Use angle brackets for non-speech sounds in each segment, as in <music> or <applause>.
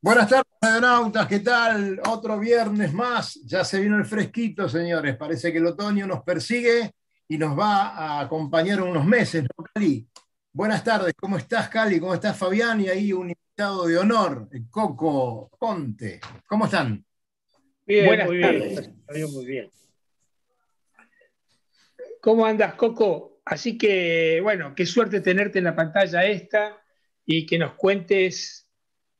Buenas tardes, radionautas, ¿qué tal? Otro viernes más, ya se vino el fresquito, señores. Parece que el otoño nos persigue y nos va a acompañar unos meses, ¿no, Cali? Buenas tardes, ¿cómo estás, Cali? ¿Cómo estás, Fabián? Y ahí un invitado de honor, Coco Conte. ¿Cómo están? Bien, Buenas muy tardes. bien. Muy bien. ¿Cómo andas, Coco? Así que, bueno, qué suerte tenerte en la pantalla esta y que nos cuentes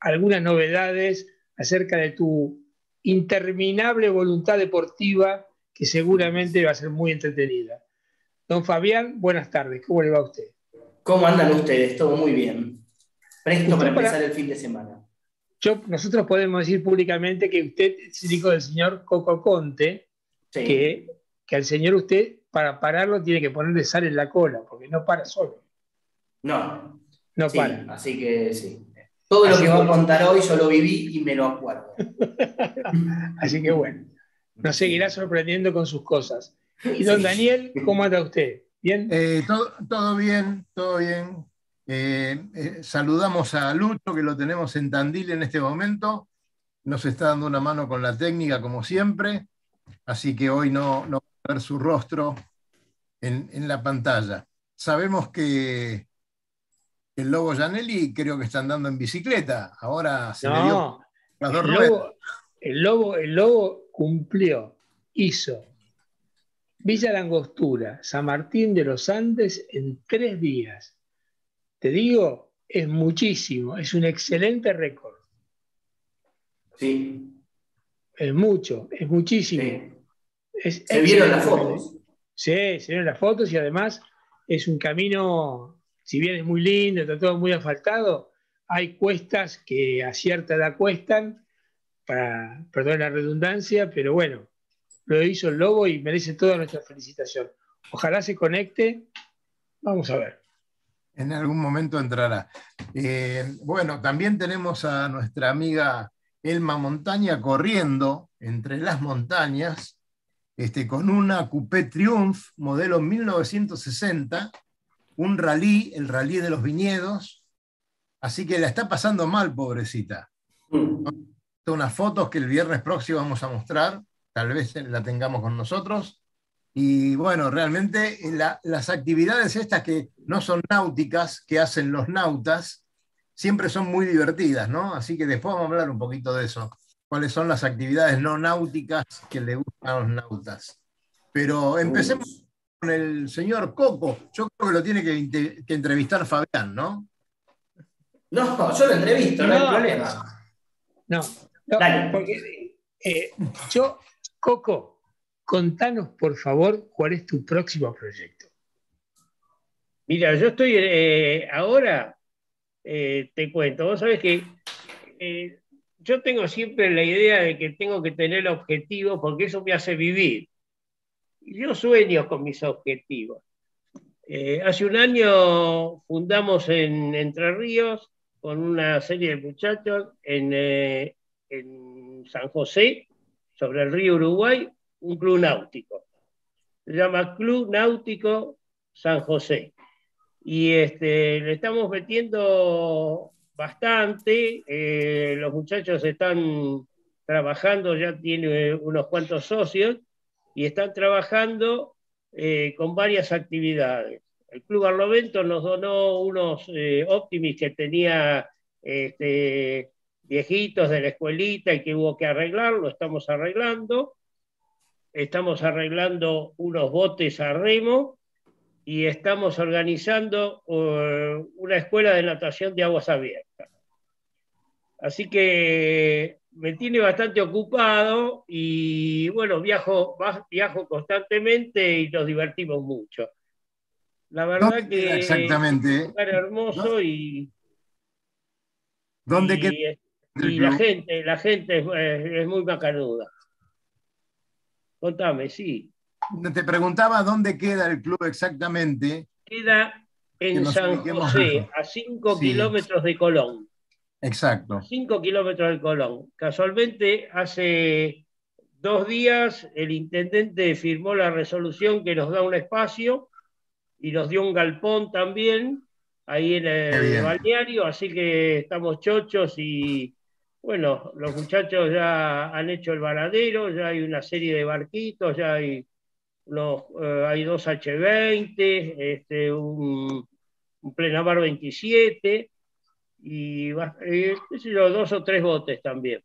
algunas novedades acerca de tu interminable voluntad deportiva que seguramente va a ser muy entretenida. Don Fabián, buenas tardes, ¿cómo le va a usted? ¿Cómo andan ustedes? Todo muy bien. Presto para empezar el fin de semana. Yo, nosotros podemos decir públicamente que usted es el hijo del señor Coco Conte, que, que al señor usted, para pararlo, tiene que ponerle sal en la cola, porque no para solo. No. No para. Así que sí. Todo lo que va a contar hoy yo lo viví y me lo acuerdo. <laughs> Así que bueno, nos seguirá sorprendiendo con sus cosas. Y don Daniel, ¿cómo anda usted? ¿Bien? Eh, todo, bien, todo bien. Eh, eh, saludamos a Lucho, que lo tenemos en Tandil en este momento. Nos está dando una mano con la técnica, como siempre. Así que hoy no, no va a ver su rostro en, en la pantalla. Sabemos que el Lobo Janelli creo que está andando en bicicleta. Ahora se le dio las dos el lobo, el lobo, el lobo cumplió, hizo Villa Langostura, San Martín de los Andes en tres días. Te digo, es muchísimo, es un excelente récord. Sí. Es mucho, es muchísimo. se vieron las fotos. Sí, se vieron las fotos y además es un camino si bien es muy lindo, está todo muy asfaltado, hay cuestas que a cierta edad cuestan, para, perdón la redundancia, pero bueno, lo hizo el Lobo y merece toda nuestra felicitación. Ojalá se conecte, vamos a ver. En algún momento entrará. Eh, bueno, también tenemos a nuestra amiga Elma Montaña corriendo entre las montañas este, con una Coupé Triumph modelo 1960 un rally, el rally de los viñedos, así que la está pasando mal, pobrecita. Mm. Unas fotos que el viernes próximo vamos a mostrar, tal vez la tengamos con nosotros. Y bueno, realmente las actividades estas que no son náuticas, que hacen los nautas, siempre son muy divertidas, ¿no? Así que después vamos a hablar un poquito de eso. ¿Cuáles son las actividades no náuticas que le gustan a los nautas? Pero empecemos con el señor Coco. Yo creo que lo tiene que, entrevistar Fabián, ¿no? No, yo lo entrevisto, no, hay problema. No, porque eh, yo, Coco, contanos por favor cuál es tu próximo proyecto. Mira, yo estoy eh, ahora, eh, te cuento, vos sabés que yo tengo siempre la idea de que tengo que tener objetivos porque eso me hace vivir yo sueño con mis objetivos. Eh, hace un año fundamos en Entre Ríos con una serie de muchachos en, eh, en San José, sobre el río Uruguay, un club náutico. Se llama Club Náutico San José. Y este, le estamos metiendo bastante. Eh, los muchachos están trabajando, ya tiene unos cuantos socios y están trabajando eh, con varias actividades. El Club Arlovento nos donó unos eh, Optimis que tenía este, viejitos de la escuelita y que hubo que arreglar, lo estamos arreglando. Estamos arreglando unos botes a remo y estamos organizando uh, una escuela de natación de aguas abiertas. Así que me tiene bastante ocupado y bueno, viajo, viajo constantemente y nos divertimos mucho. La verdad que exactamente? es un hermoso y, ¿Dónde y, queda? y la gente, la gente es, muy macanuda. Contame, sí. Te preguntaba dónde queda el club exactamente. Queda en San José, a 5 kilómetros de Colón. Exacto. 5 kilómetros del Colón. Casualmente, hace dos días el intendente firmó la resolución que nos da un espacio y nos dio un galpón también ahí en el balneario, así que estamos chochos y bueno, los muchachos ya han hecho el varadero, ya hay una serie de barquitos, ya hay, eh, hay dos H20, este, un, un Plenamar 27 y eh, dos o tres botes también.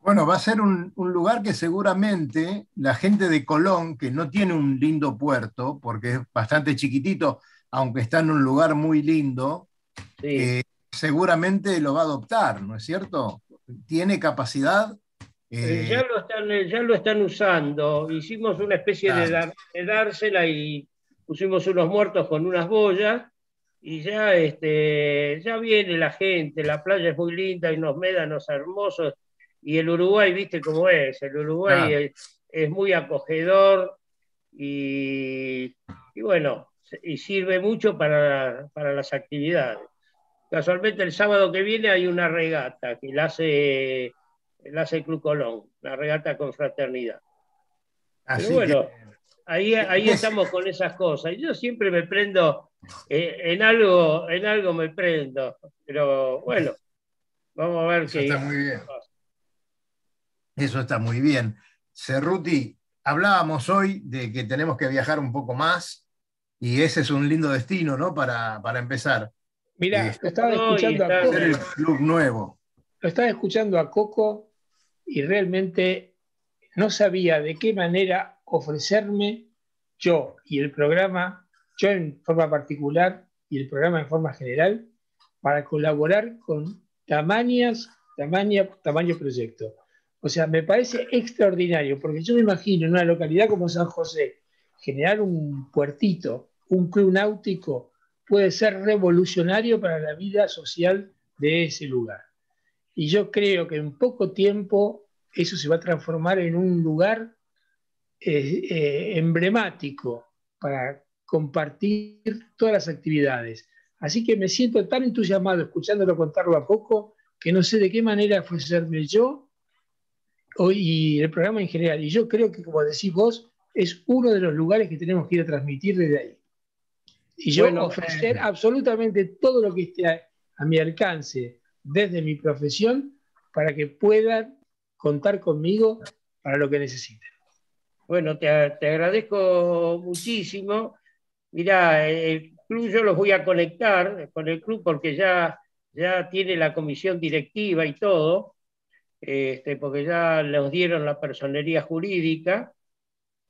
Bueno, va a ser un, lugar que seguramente la gente de Colón, que no tiene un lindo puerto, porque es bastante chiquitito, aunque está en un lugar muy lindo, eh, seguramente lo va a adoptar, ¿no es cierto? Tiene capacidad. Eh, ya, lo están, ya lo están usando. Hicimos una especie de, de, dársela y pusimos unos muertos con unas boyas y ya, este, ya viene la gente, la playa es muy linda, hay unos médanos hermosos y el Uruguay, viste cómo es, el Uruguay es, muy acogedor y, bueno, y sirve mucho para, las actividades. Casualmente el sábado que viene hay una regata que la hace, la hace Club Colón, la regata con fraternidad. Pero bueno, ahí, ahí <laughs> estamos con esas cosas. Y yo siempre me prendo, eh, en, algo, en algo me prendo, pero bueno, vamos a ver qué. Está muy bien. Eso está muy bien. Cerruti, hablábamos hoy de que tenemos que viajar un poco más y ese es un lindo destino, ¿no? Para, empezar. Mira, eh, lo estaba escuchando a Coco. el club nuevo. Lo estaba escuchando a Coco y realmente no sabía de qué manera ofrecerme yo y el programa, yo en forma particular y el programa en forma general, para colaborar con tamañas, tamaña, tamaño proyecto. O sea, me parece extraordinario, porque yo me imagino en una localidad como San José, generar un puertito, un club náutico, puede ser revolucionario para la vida social de ese lugar. Y yo creo que en poco tiempo eso se va a transformar en un lugar eh, eh, emblemático para compartir todas las actividades. Así que me siento tan entusiasmado escuchándolo contarlo a poco que no sé de qué manera fue serme yo y el programa en general. Y yo creo que, como decís vos, es uno de los lugares que tenemos que ir a transmitir desde ahí. Y yo ofrecer absolutamente todo lo que esté a, mi alcance desde mi profesión para que puedan contar conmigo para lo que necesiten. Bueno, te, agradezco muchísimo. Mira, el club yo los voy a conectar con el club porque ya, ya tiene la comisión directiva y todo este, porque ya nos dieron la personería jurídica.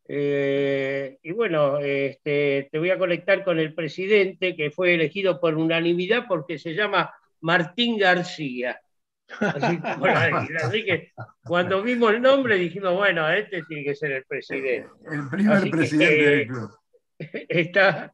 Eh, y bueno, este, te voy a conectar con el presidente que fue elegido por unanimidad porque se llama Martín García. Así, que <laughs> cuando vimos el nombre dijimos, bueno, este tiene que ser el presidente. El primer presidente del club. <laughs> Está,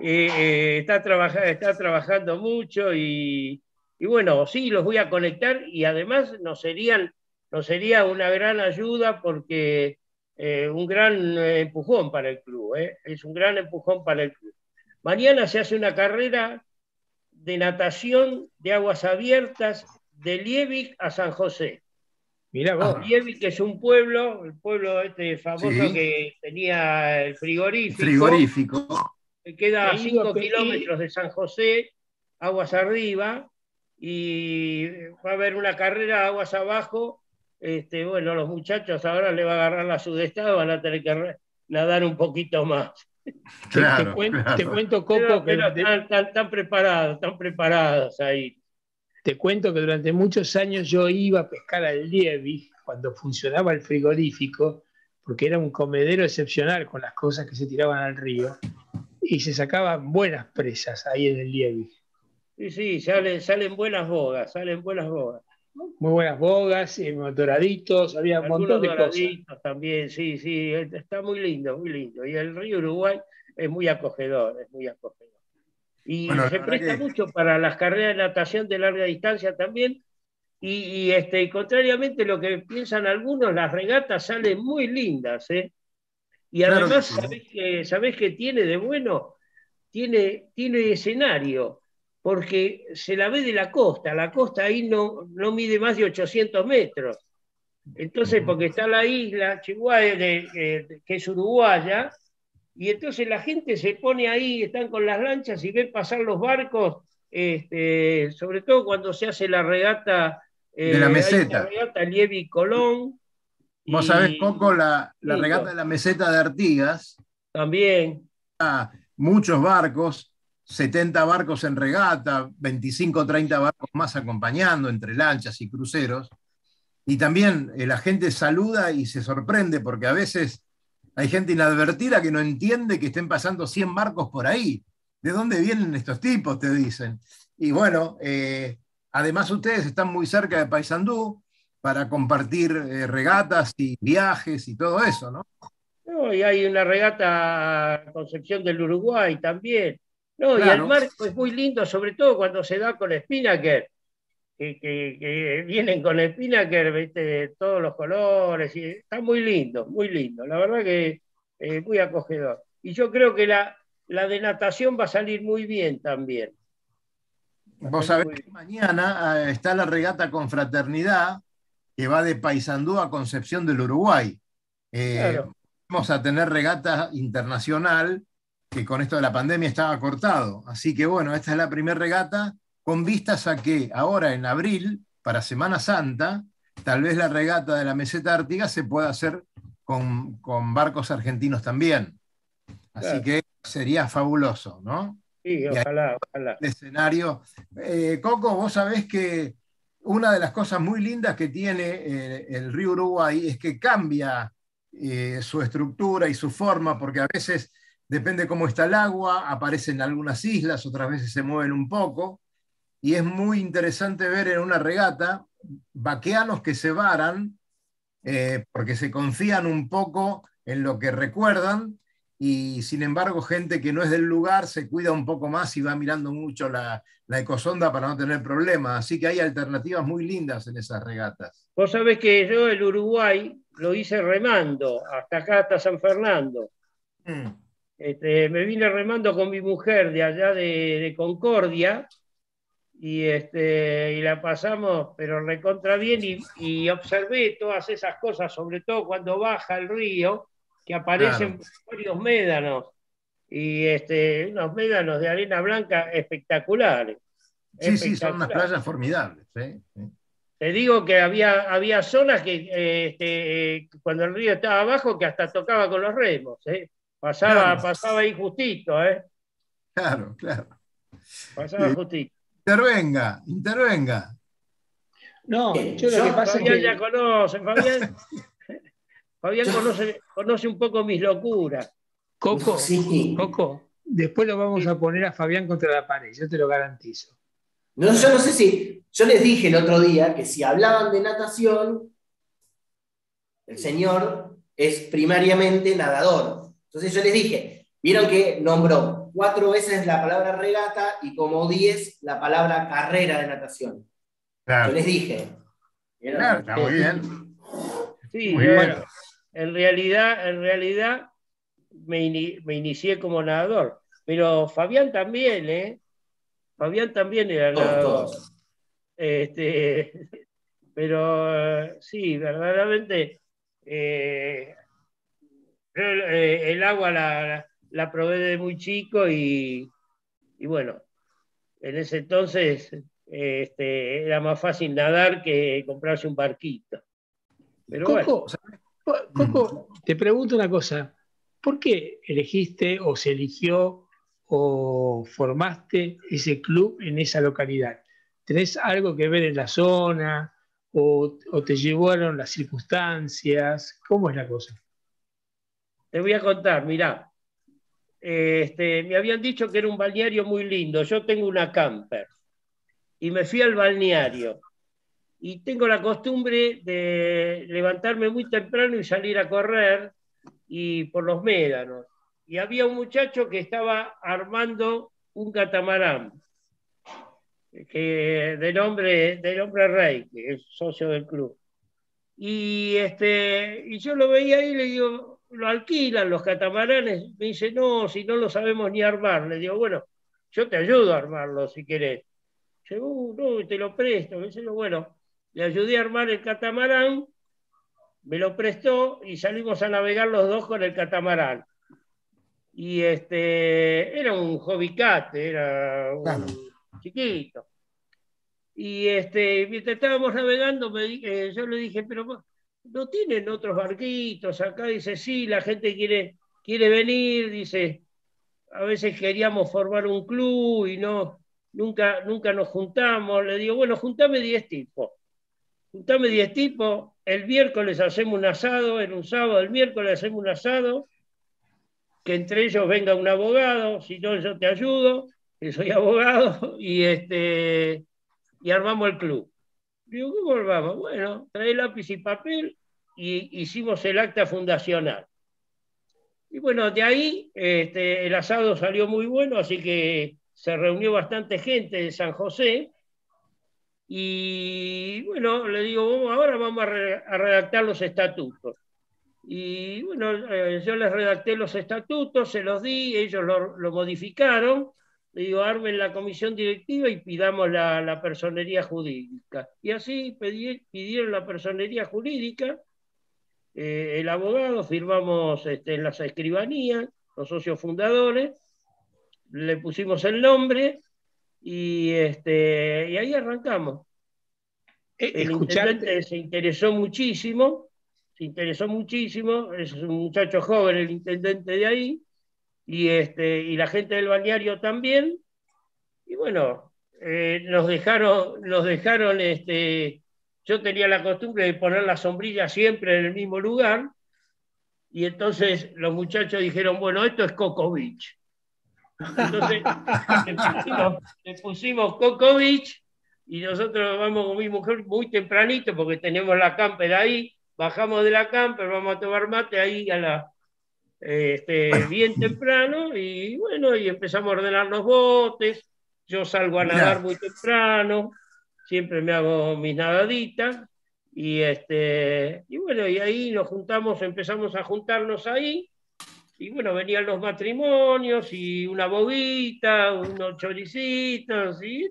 eh, eh, está, está trabajando mucho y, y bueno, sí, los voy a conectar y además nos, serían, sería una gran ayuda porque eh, un gran empujón para el club, es un gran empujón para el club. Mañana se hace una carrera de natación de aguas abiertas de Liebig a San José. Mira vos. Liebig, que es un pueblo, el pueblo este famoso que tenía el frigorífico. Frigorífico. Que queda a 5 kilómetros de San José, aguas arriba, y va a haber una carrera aguas abajo. Este, bueno, los muchachos ahora le va a agarrar la sudestada, van a tener que nadar un poquito más. te, cuento, Coco, que están, preparados, están preparados ahí. Te cuento que durante muchos años yo iba a pescar al Liebig cuando funcionaba el frigorífico, porque era un comedero excepcional con las cosas que se tiraban al río, y se sacaban buenas presas ahí en el Liebig. Sí, sí, salen, salen buenas bogas, salen buenas bogas. Muy buenas bogas, y doraditos, había un montón de doraditos cosas. también, sí, sí, está muy lindo, muy lindo. Y el río Uruguay es muy acogedor, es muy acogedor. Y se presta mucho para las carreras de natación de larga distancia también. Y, este, contrariamente a lo que piensan algunos, las regatas salen muy lindas. ¿eh? Y además, ¿sabés, que, ¿sabés qué tiene de bueno? Tiene, tiene escenario porque se la ve de la costa, la costa ahí no, no mide más de 800 metros. Entonces, porque está la isla Chihuahua, que es uruguaya, y entonces la gente se pone ahí, están con las lanchas y ven pasar los barcos, este, sobre todo cuando se hace la regata de la meseta. la regata Lievi Colón. Vos sabés, Coco, la, regata de la meseta de Artigas. También. muchos barcos, 70 barcos en regata, 25 o 30 barcos más acompañando entre lanchas y cruceros. Y también eh, la gente saluda y se sorprende porque a veces hay gente inadvertida que no entiende que estén pasando 100 barcos por ahí. ¿De dónde vienen estos tipos? Te dicen. Y bueno, eh, además ustedes están muy cerca de Paysandú para compartir eh, regatas y viajes y todo eso, ¿no? No, y hay una regata Concepción del Uruguay también. No, y el marco es muy lindo, sobre todo cuando se da con Spinnaker, que, que, vienen con Spinnaker, ¿viste? todos los colores, y está muy lindo, muy lindo. La verdad que es muy acogedor. Y yo creo que la, la de natación va a salir muy bien también. Vos sabés que mañana ah, está la regata Confraternidad, que va de Paysandú a Concepción del Uruguay. Eh, vamos a tener regata internacional que con esto de la pandemia estaba cortado. Así que bueno, esta es la primera regata con vistas a que ahora en abril, para Semana Santa, tal vez la regata de la meseta Artigas se pueda hacer con, barcos argentinos también. Así que sería fabuloso, ¿no? Sí, ojalá, ojalá. El escenario. Eh, Coco, vos sabés que una de las cosas muy lindas que tiene eh, el río Uruguay es que cambia eh, su estructura y su forma, porque a veces depende cómo está el agua, aparecen algunas islas, otras veces se mueven un poco, y es muy interesante ver en una regata vaqueanos que se varan, eh, porque se confían un poco en lo que recuerdan, y sin embargo gente que no es del lugar se cuida un poco más y va mirando mucho la, la ecosonda para no tener problemas. Así que hay alternativas muy lindas en esas regatas. Vos sabés que yo el Uruguay lo hice remando, hasta acá, hasta San Fernando. Mm. Este, me vine remando con mi mujer de allá de, Concordia y, este, y la pasamos, pero recontra bien y, observé todas esas cosas, sobre todo cuando baja el río, que aparecen varios médanos y este, unos médanos de arena blanca espectaculares. Sí, sí, son unas playas formidables. Te digo que había, había zonas que este, cuando el río estaba abajo que hasta tocaba con los remos. ¿eh? Pasaba, pasaba ahí justito, ¿eh? Claro, claro. Pasaba justito. Intervenga, intervenga. No, yo lo que pasa Fabián es que... ya conoce, Fabián. <laughs> Fabián conoce, conoce un poco mis locuras. Coco, sí. Coco, después lo vamos a poner a Fabián contra la pared, yo te lo garantizo. No, yo no sé si. Yo les dije el otro día que si hablaban de natación, el señor es primariamente nadador. Entonces yo les dije, vieron que nombró cuatro veces la palabra regata y como diez la palabra carrera de natación. Yo les dije. Claro, está muy bien. Sí, bueno, en realidad, en realidad me, inicié como nadador, pero Fabián también, ¿eh? Fabián también era nadador. Este, <laughs> pero sí, verdaderamente eh, eh, el agua la, la, probé de muy chico y, bueno, en ese entonces este, era más fácil nadar que comprarse un barquito. Pero Coco, Coco, te pregunto una cosa. ¿Por qué elegiste o se eligió o formaste ese club en esa localidad? ¿Tenés algo que ver en la zona o, o te llevaron las circunstancias? ¿Cómo es la cosa? Te voy a contar, mirá. Este, me habían dicho que era un balneario muy lindo. Yo tengo una camper y me fui al balneario. Y tengo la costumbre de levantarme muy temprano y salir a correr y por los médanos. Y había un muchacho que estaba armando un catamarán que, de, nombre, de nombre Rey, que es socio del club. Y, este, y yo lo veía y le digo, lo alquilan los catamaranes. Me dice, no, si no lo sabemos ni armar. Le digo, bueno, yo te ayudo a armarlo si querés. Dice, uh, no, te lo presto. Me dice, bueno, le ayudé a armar el catamarán, me lo prestó y salimos a navegar los dos con el catamarán. Y este, era un cat, era un chiquito. Y este, mientras estábamos navegando, me eh, yo le dije, pero ¿no tienen otros barquitos acá? Dice, sí, la gente quiere, quiere venir, dice, a veces queríamos formar un club y no, nunca, nunca nos juntamos. Le digo, bueno, juntame 10 tipos. Juntame 10 tipos, el miércoles hacemos un asado, en un sábado, el miércoles hacemos un asado, que entre ellos venga un abogado, si no yo te ayudo, que soy <laughs> abogado, y, este, y armamos el club. Digo, ¿cómo armamos? Bueno, trae lápiz y papel y hicimos el acta fundacional. Y bueno, de ahí este, el asado salió muy bueno, así que se reunió bastante gente de San José. Y bueno, le digo, ahora vamos a, redactar los estatutos. Y bueno, eh, yo les redacté los estatutos, se los di, ellos lo, modificaron. Le digo, armen la comisión directiva y pidamos la, personería jurídica. Y así pidieron la personería jurídica eh, el abogado, firmamos este, en las escribanías, los socios fundadores, le pusimos el nombre y, este, y ahí arrancamos. Eh, el intendente se interesó muchísimo, se interesó muchísimo, es un muchacho joven el intendente de ahí, y, este, y la gente del balneario también, y bueno, eh, nos dejaron, nos dejaron este, yo tenía la costumbre de poner la sombrilla siempre en el mismo lugar, y entonces los muchachos dijeron, bueno, esto es Coco Beach. Entonces <laughs> le pusimos, Coco Beach y nosotros vamos con mi mujer muy tempranito porque tenemos la camper ahí, bajamos de la camper, vamos a tomar mate ahí a la, este, bien <laughs> temprano y bueno, y empezamos a ordenar los botes, yo salgo a nadar muy temprano, siempre me hago mis nadaditas. Y, este, y bueno, y ahí nos juntamos, empezamos a juntarnos ahí. Y bueno, venían los matrimonios y una boguita, unos choricitos, y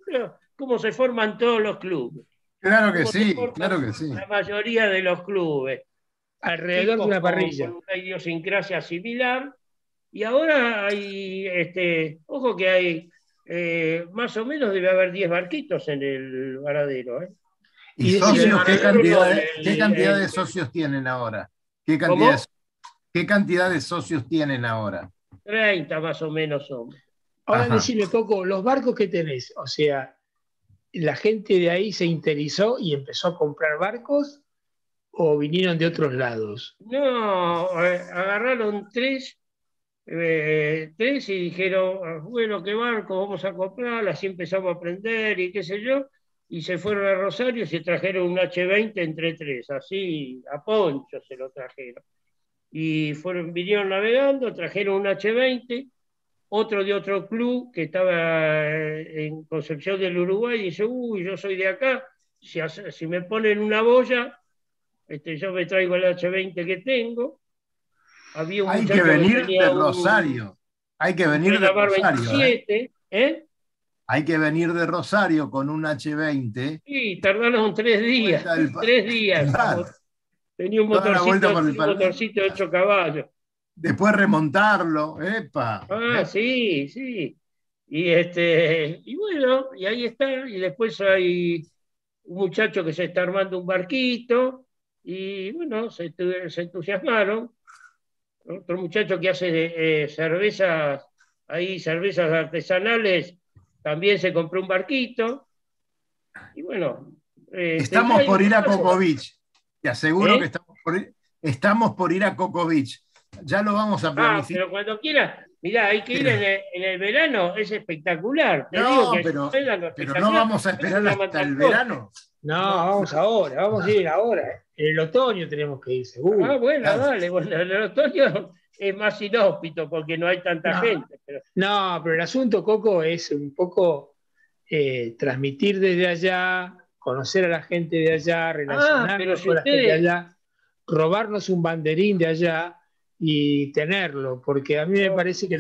cómo se forman todos los clubes. Claro que sí, claro que sí. La mayoría de los clubes. Alrededor de una parrilla. Con una idiosincrasia similar. Y ahora hay, este, ojo que hay eh, más o menos debe haber 10 barquitos en el varadero. ¿eh? ¿Y, socios, qué cantidad, de socios tienen ahora? ¿Qué cantidad, ¿Qué cantidad de socios tienen ahora? 30 más o menos son. Ahora decime poco, los barcos que tenés, o sea, ¿la gente de ahí se interesó y empezó a comprar barcos o vinieron de otros lados? No, eh, agarraron tres eh, tres y dijeron, ah, bueno, qué barco, vamos a comprar, así empezamos a aprender y qué sé yo, y se fueron a Rosario y se trajeron un H20 entre tres, así a Poncho se lo trajeron. Y fueron, vinieron navegando, trajeron un H20, otro de otro club que estaba eh, en Concepción del Uruguay, dice, uy, yo soy de acá, si, si me ponen una boya, este, yo me traigo el H20 que tengo, hay que venir de Rosario. Hay que venir de Rosario. ¿eh? ¿eh? Hay que venir de Rosario con un H20. Sí, tardaron tres días. Tres días. <laughs> Tenía un motorcito, un motorcito de 8 caballos. Después remontarlo, epa. Ah, sí, sí. Y este, y bueno, y ahí está. Y después hay un muchacho que se está armando un barquito. Y bueno, se, se entusiasmaron otro muchacho que hace eh, cervezas, ahí cervezas artesanales, también se compró un barquito. Y bueno. Eh, estamos por ir a Coco Beach. Te aseguro ¿Eh? que estamos por, ir, estamos por ir a Coco Beach. Ya lo vamos a ah, planificar. pero cuando quiera, mirá, hay que ir en el, verano, es espectacular. no, pero, pero no vamos a esperar hasta el verano. No, vamos ahora, vamos a ir ahora. En el otoño tenemos que ir, seguro. Ah, bueno, dale, bueno, en el otoño es más inhóspito porque no hay tanta gente. No, pero el asunto, Coco, es un poco eh, transmitir desde allá, conocer a la gente de allá, relacionarnos ah, con la gente de allá, robarnos un banderín de allá y tenerlo, porque a mí me parece que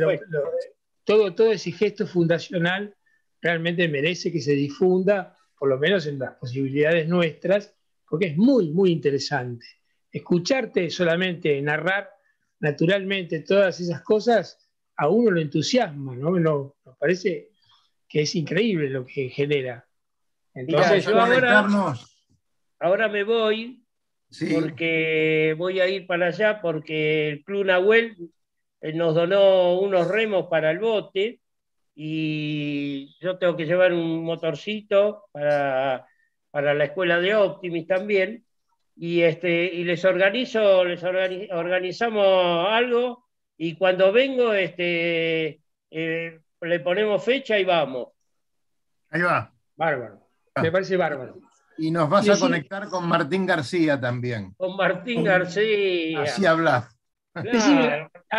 todo, todo ese gesto fundacional realmente merece que se difunda, por lo menos en las posibilidades nuestras, porque es muy, muy interesante. Escucharte solamente narrar naturalmente todas esas cosas, a uno lo entusiasma, ¿no? Nos, parece que es increíble lo que genera. Entonces yo ahora, ahora me voy Sí, porque voy a ir para allá porque el Club Nahuel eh, nos donó unos remos para el bote y yo tengo que llevar un motorcito para, para la escuela de Optimis también y, este, y les organizo, les organi- organizamos algo y cuando vengo este, eh, le ponemos fecha y vamos. ahí va. Bárbaro. Ah. Me parece bárbaro. Y nos vas a sí. conectar con Martín García también. Con Martín García. Así hablas. A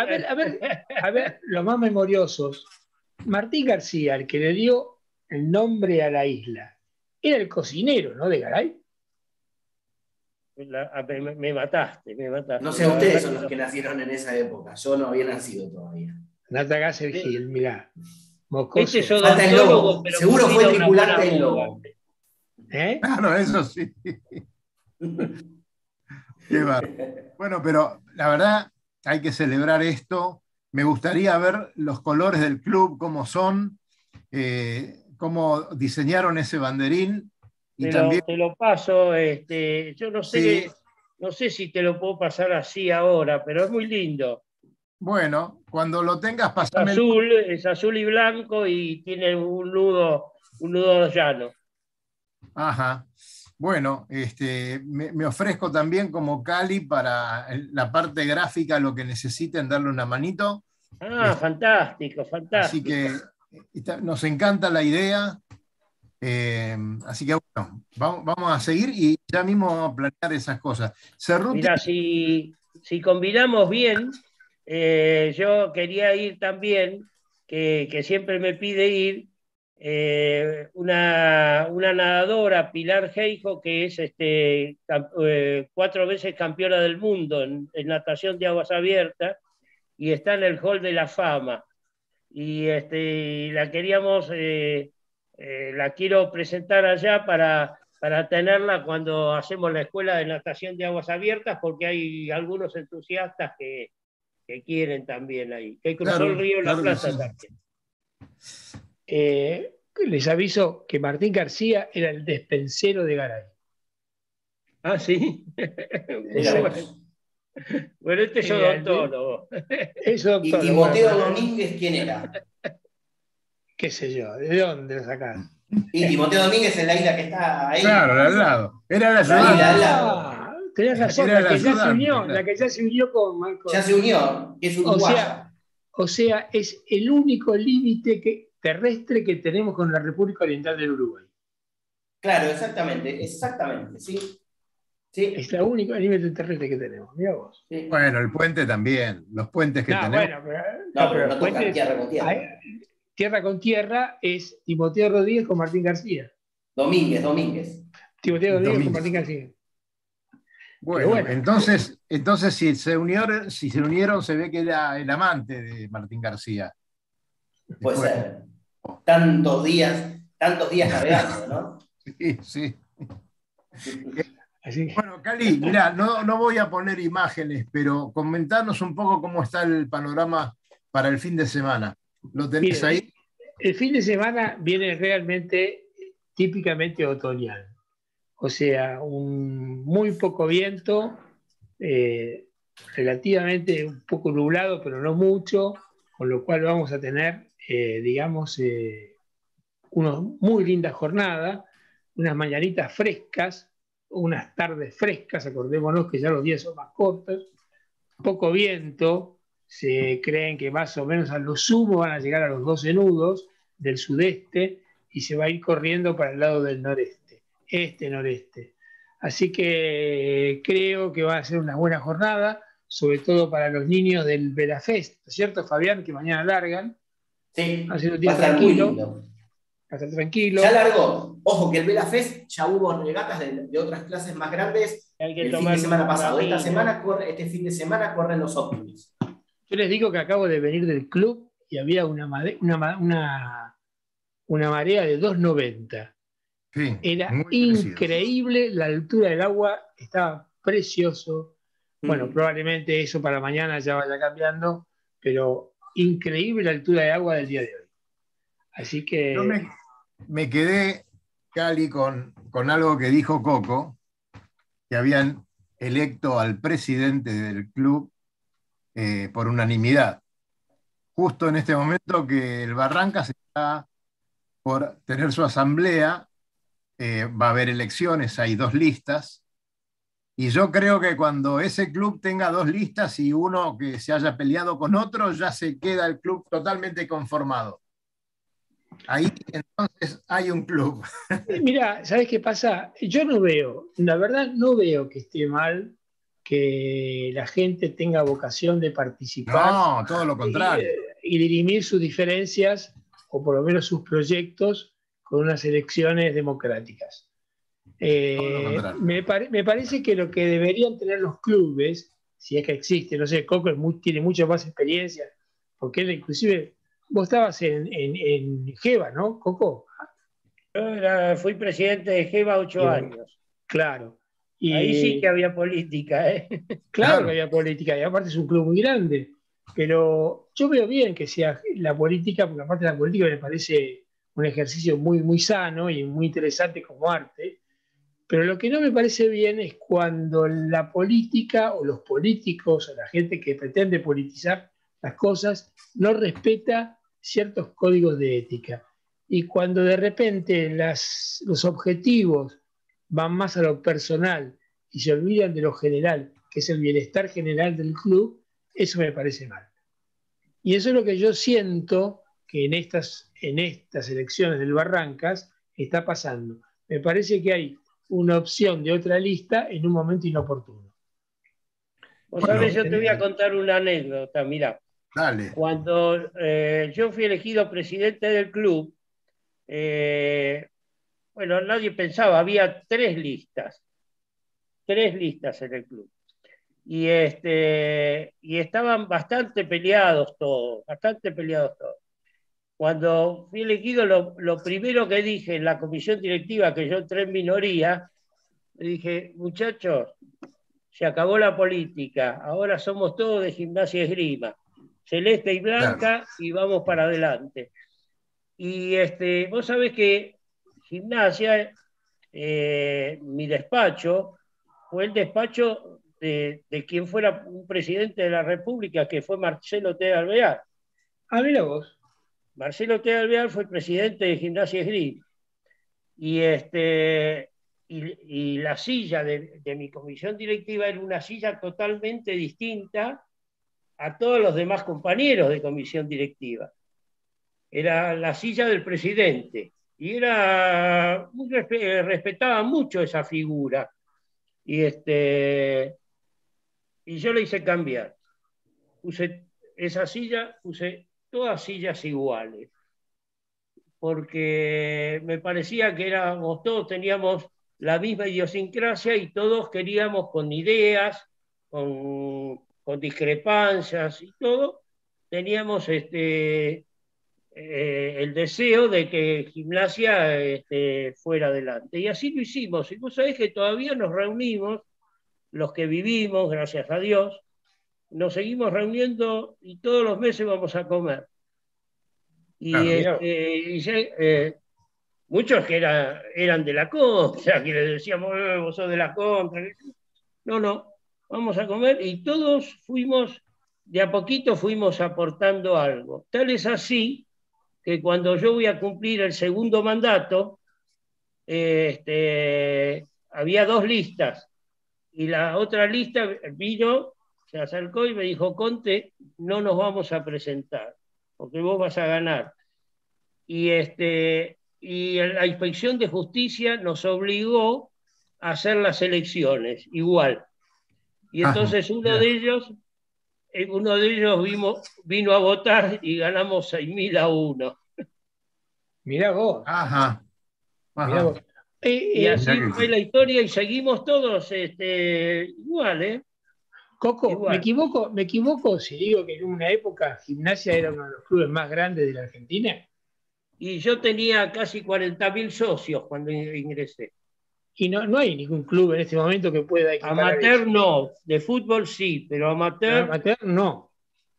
ver, a ver, a ver, los más memoriosos. Martín García, el que le dio el nombre a la isla, era el cocinero, ¿no? De Garay. La- me, me mataste, me mataste. No sé, ustedes son los que nacieron en esa época. Yo no había nacido todavía. El Sí. Gil, mirá. Mocoso. Este es odontólogo, Seguro fue tripulante del lobo. ¿Eh? Claro, eso sí. Qué. Bueno, pero la verdad hay que celebrar esto. Me gustaría ver los colores del club, cómo son, eh, cómo diseñaron ese banderín. Y Te, también, lo, te lo paso, este, yo no sé, Sí. no sé si te lo puedo pasar así ahora, pero es muy lindo. bueno, cuando lo tengas, Es pasame. azul, es azul y blanco y tiene un nudo, un nudo llano. Ajá. Bueno, este, me, me ofrezco también como Cali para la parte gráfica, lo que necesiten, darle una manito. Ah, fantástico, Así fantástico. que está- nos encanta la idea. Eh, así que bueno, vamos, vamos a seguir y ya mismo vamos a planear esas cosas. Cerruti, Mira, si, si combinamos bien, eh, yo quería ir también, que, que siempre me pide ir, eh, una, una nadadora, Pilar Geijo, que es este, eh, cuatro veces campeona del mundo en, en natación de aguas abiertas y está en el Hall de la Fama. Y este, la queríamos, eh, la quiero presentar allá para, para tenerla cuando hacemos la escuela de natación de aguas abiertas, porque hay algunos entusiastas que, que quieren también ahí, que cruzó Claro, el río La claro Plata sí. también. Eh, les aviso que Martín García era el despensero de Garay. Ah, sí. <laughs> Bueno, este es odontólogo. <laughs> ¿Y Timoteo Domínguez quién era? <laughs> qué sé yo, ¿de dónde lo sacaron? Y Timoteo Domínguez es la isla que está ahí. claro, al lado. Era la La ayudante. isla al lado. Ah, tenés razón, Era la la que, ya se unió, claro. la que ya se unió con Marco. Ya se unió, es O uruguaya. sea, o sea, es el único límite que- terrestre que tenemos con la República Oriental del Uruguay. Claro, exactamente, exactamente, sí. Sí, Es el único límite terrestre que tenemos. Mira vos. sí. Bueno, el puente también. Los puentes que No, tenemos. bueno, pero, No, no, pero pero no puentes- tierra con tierra. hay- tierra con tierra es Timoteo Rodríguez con Martín García. Domínguez, Domínguez. Timoteo Rodríguez Domínguez. con Martín García. Bueno, entonces, entonces si se unieron, si se unieron, se ve que era el amante de Martín García. Puede ser. Tantos días, tantos días navegando, ¿no? <laughs> Sí, sí. Así Bueno, Cali, mirá, no, no voy a poner imágenes, pero comentarnos un poco cómo está el panorama para el fin de semana. ¿Lo tenés Mire, ahí? El fin de semana viene realmente típicamente otoñal. O sea, un muy poco viento, eh, relativamente un poco nublado, pero no mucho, con lo cual vamos a tener, eh, digamos, eh, unas muy lindas jornadas, unas mañanitas frescas, unas tardes frescas, acordémonos que ya los días son más cortos, poco viento, se creen que más o menos a lo sumo van a llegar a los 12 nudos del sudeste y se va a ir corriendo para el lado del noreste, este-noreste. Así que creo que va a ser una buena jornada, sobre todo para los niños del Verafest, ¿no es cierto, Fabián? Que mañana largan, Sí, un día tranquilo, lindo. va a estar tranquilo. Ya largó. Ojo que el Vela Fest ya hubo regatas de, de otras clases más grandes Hay que el fin de semana pasado. Esta semana corre, este fin de semana corren los Optimis. Yo les digo que acabo de venir del club y había una, made- una, una, una marea de 2,90. Sí, Era parecido. increíble, la altura del agua estaba precioso. Bueno, Mm. probablemente eso para mañana ya vaya cambiando, pero increíble la altura de agua del día de hoy. Así que me quedé Cali, con, con algo que dijo Coco, que habían electo al presidente del club eh, por unanimidad. Justo en este momento que el Barrancas está por tener su asamblea, eh, va a haber elecciones, hay dos listas, y yo creo que cuando ese club tenga dos listas y uno que se haya peleado con otro, ya se queda el club totalmente conformado. Ahí entonces hay un club. Mira, ¿sabes qué pasa? Yo no veo, la verdad no veo que esté mal que la gente tenga vocación de participar. No, todo lo contrario. Y, dirimir sus diferencias, o por lo menos sus proyectos, con unas elecciones democráticas. Eh, me, parece que lo que deberían tener los clubes, si es que existe, no sé, Coco tiene mucha más experiencia, porque él inclusive Vos estabas en, en, Jeva, ¿no, Coco? Yo fui presidente de Jeva ocho años. Claro. Y, Ahí sí que había política, ¿eh? <laughs> Claro, que había política, y aparte es un club muy grande. Pero yo veo bien que sea la política, porque aparte la política me parece un ejercicio muy, muy sano y muy interesante como arte. Pero lo que no me parece bien es cuando la política o los políticos o la gente que pretende politizar las cosas no respeta ciertos códigos de ética. Y cuando de repente los objetivos van más a lo personal y se olvidan de lo general, que es el bienestar general del club, eso me parece mal. Y eso es lo que yo siento que en estas, en estas elecciones del Barrancas está pasando. Me parece que hay una opción de otra lista en un momento inoportuno. Vos sabés, yo te voy a contar una anécdota, mira. Cuando eh, yo fui elegido presidente del club, eh, bueno, nadie pensaba, había tres listas, tres listas en el club. Y, este, y estaban bastante peleados todos, bastante peleados todos. Cuando fui elegido, lo, lo primero que dije en la comisión directiva, que yo entré en minoría, dije, muchachos, se acabó la política, ahora somos todos de gimnasia y esgrima celeste y blanca y vamos para adelante. Y este, vos sabés que gimnasia, eh, mi despacho, fue el despacho de, quien fuera un presidente de la República, que fue Marcelo T. Alvear. Ah, mira vos. Marcelo T. Alvear fue presidente de Gimnasia Gris. Y, este, y, la silla de, mi comisión directiva era una silla totalmente distinta a todos los demás compañeros de comisión directiva. Era la silla del presidente y era muy, respetaba mucho esa figura. Y, este, y yo le hice cambiar. Puse esa silla, puse todas sillas iguales, porque me parecía que éramos todos, teníamos la misma idiosincrasia y todos queríamos con ideas, con discrepancias y todo, teníamos este, eh, el deseo de que gimnasia este, fuera adelante. Y así lo hicimos. Y vos sabés que todavía nos reunimos, los que vivimos, gracias a Dios, nos seguimos reuniendo y todos los meses vamos a comer. Y, este, eh, muchos que eran de la contra, <laughs> que les decíamos, eh, vos sos de la contra. No, no, vamos a comer y todos fuimos, de a poquito fuimos aportando algo. Tal es así que cuando yo voy a cumplir el segundo mandato, este, había dos listas y la otra lista vino, se acercó y me dijo, Conte, no nos vamos a presentar porque vos vas a ganar. Y, este, y la inspección de justicia nos obligó a hacer las elecciones igual. Y entonces uno de ellos, eh, uno de ellos vino, vino a votar y ganamos 6.000 a 1. Mirá vos. Ajá. Y, así fue la historia y seguimos todos este, igual, ¿eh? Coco, ¿me equivoco, ¿me equivoco si digo que en una época Gimnasia era uno de los clubes más grandes de la Argentina? Y yo tenía casi 40.000 socios cuando ingresé. Y no, no hay ningún club en este momento que pueda Amateur no, de fútbol sí, pero amateur. Amateur no.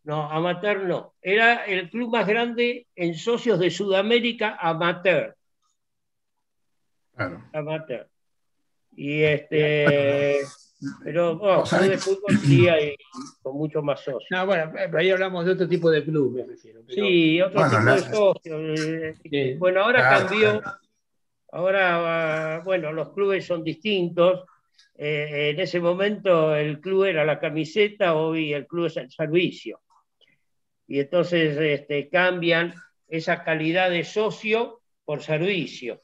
No, amateur no. Era el club más grande en socios de Sudamérica amateur. amateur. Y este, <laughs> pero bueno, de fútbol sí <clears throat> hay con mucho más socios. No, bueno, ahí hablamos de otro tipo de club, me refiero. Sí, otro tipo de socios. Eh, bueno, ahora cambió. Ahora, bueno, los clubes son distintos. Eh, en ese momento el club era la camiseta, hoy el club es el servicio. Y entonces este, cambian esa calidad de socio por servicio.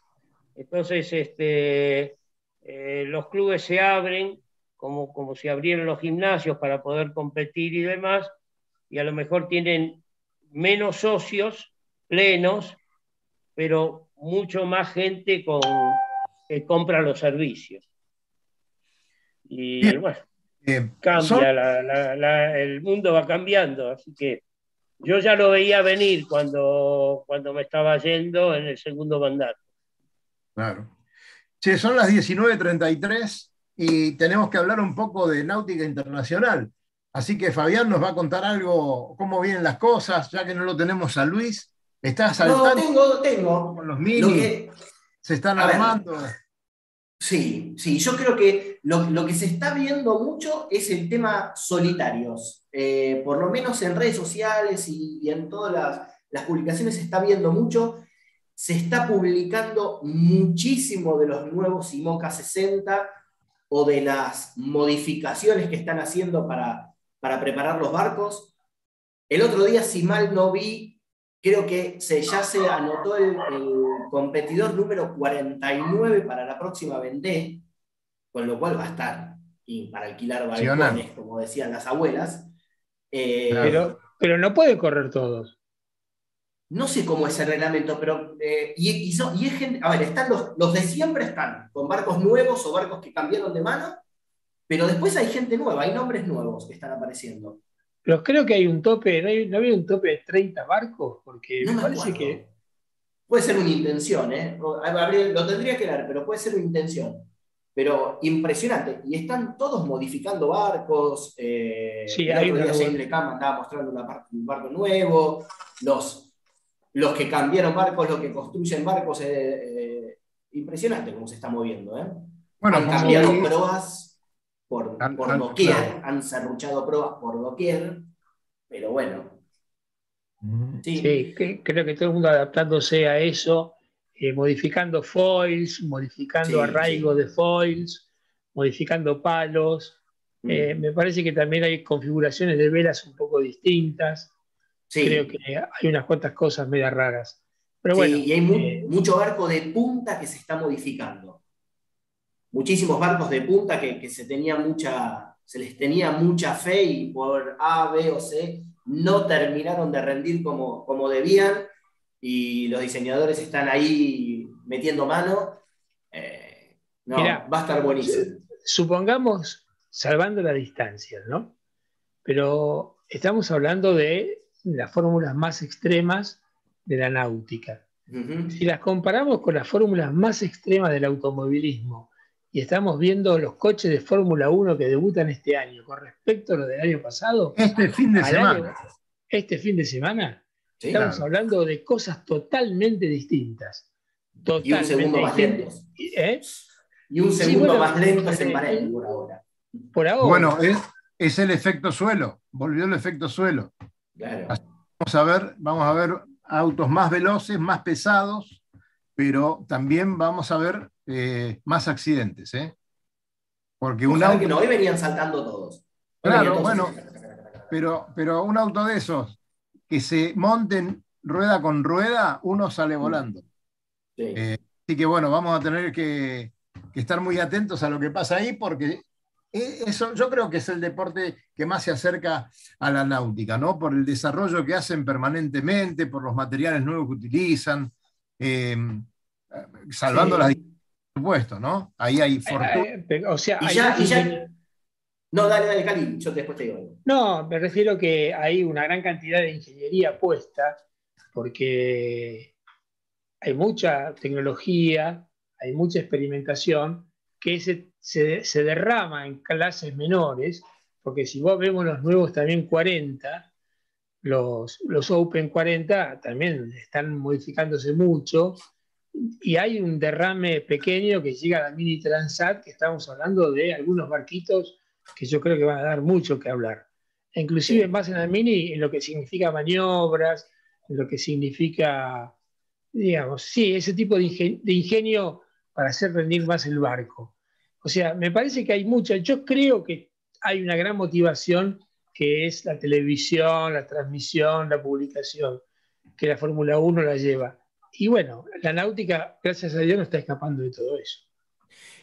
Entonces, este, eh, los clubes se abren como, como se abrieron los gimnasios para poder competir y demás, y a lo mejor tienen menos socios plenos, pero mucho más gente con, que compra los servicios. Y bueno, cambia, el mundo va cambiando, así que yo ya lo veía venir cuando, cuando me estaba yendo en el segundo mandato. Claro. Che, son las 19.33 y tenemos que hablar un poco de náutica internacional. Así que Fabián nos va a contar algo, cómo vienen las cosas, ya que no lo tenemos a Luis. ¿Estás saltando? No, tengo, tengo. Con los mini. se están armando. sí, sí, yo creo que lo, que se está viendo mucho es el tema solitarios. Eh, por lo menos en redes sociales y, en todas las, las publicaciones se está viendo mucho se está publicando muchísimo de los nuevos IMOCA 60 o de las modificaciones que están haciendo para, para preparar los barcos. El otro día, si mal no vi, creo que se, ya se anotó el, competidor número 49 para la próxima Vendée, con lo cual va a estar y para alquilar balcones, como decían las abuelas. Eh, pero, pero no puede correr todos no sé cómo es el reglamento, pero. Eh, y, y, y, es gente. A ver, están los, los de siempre están, con barcos nuevos o barcos que cambiaron de mano, pero después hay gente nueva, hay nombres nuevos que están apareciendo. Pero creo que hay un tope, ¿no, había un tope de 30 barcos? Porque me, parece que. Puede ser una intención, ¿eh? Lo tendría que dar, pero puede ser una intención. Pero impresionante. Y están todos modificando barcos. Eh, sí, hay otro día andaba mostrando un barco nuevo. Los los que cambiaron barcos, los que construyen barcos, eh, eh, impresionante cómo se está moviendo. ¿eh? Bueno, han cambiado proas por, por doquier, han serruchado proas por doquier, pero bueno. Sí, creo que todo el mundo adaptándose a eso, modificando foils, modificando arraigo de foils, modificando palos. Mm. me parece que también hay configuraciones de velas un poco distintas. Creo que hay unas cuantas cosas medio raras. Pero bueno, y hay eh, mucho barco de punta que se está modificando. Muchísimos barcos de punta que, se, tenía mucha, se les tenía mucha fe y por A, B o C no terminaron de rendir como, como debían y los diseñadores están ahí metiendo mano. Eh, no, va a estar buenísimo. Supongamos, salvando la distancia, ¿no? Pero estamos hablando de las fórmulas más extremas de la náutica. Si las comparamos con las fórmulas más extremas del automovilismo y estamos viendo los coches de Fórmula 1 que debutan este año con respecto a los del año pasado, este fin de semana, este fin de semana, estamos hablando de cosas totalmente distintas. y un segundo más lento. ¿eh? Y un segundo más lento en por ahora. Por ahora. Bueno, es, es el efecto suelo, volvió el efecto suelo. Vamos a ver, vamos a ver autos más veloces, más pesados, pero también vamos a ver eh, más accidentes. ¿eh? Porque un auto... que no, hoy venían saltando todos. claro, bueno, pero, pero un auto de esos que se monten rueda con rueda, uno sale volando. Eh, así que bueno, vamos a tener que, que, estar muy atentos a lo que pasa ahí porque eso yo creo que es el deporte que más se acerca a la náutica, ¿no? Por el desarrollo que hacen permanentemente, por los materiales nuevos que utilizan, em, salvando las por supuesto, ¿no? Ahí hay fortuna. Eh, o sea, No, dale, dale, Cali, yo después te digo. No, me refiero que hay una gran cantidad de ingeniería puesta, porque hay mucha tecnología, hay mucha experimentación, que se se, derrama en clases menores, porque si vos vemos los nuevos también 40, los, los Open 40 también están modificándose mucho y hay un derrame pequeño que llega a la mini Transat, que estamos hablando de algunos barquitos que yo creo que van a dar mucho que hablar. Inclusive más en la mini, en lo que significa maniobras, en lo que significa, digamos, sí, ese tipo de ingenio para hacer rendir más el barco. O sea, me parece que hay mucha, yo creo que hay una gran motivación que es la televisión, la transmisión, la publicación, que la Fórmula 1 la lleva. Y bueno, la náutica, gracias a Dios, no está escapando de todo eso.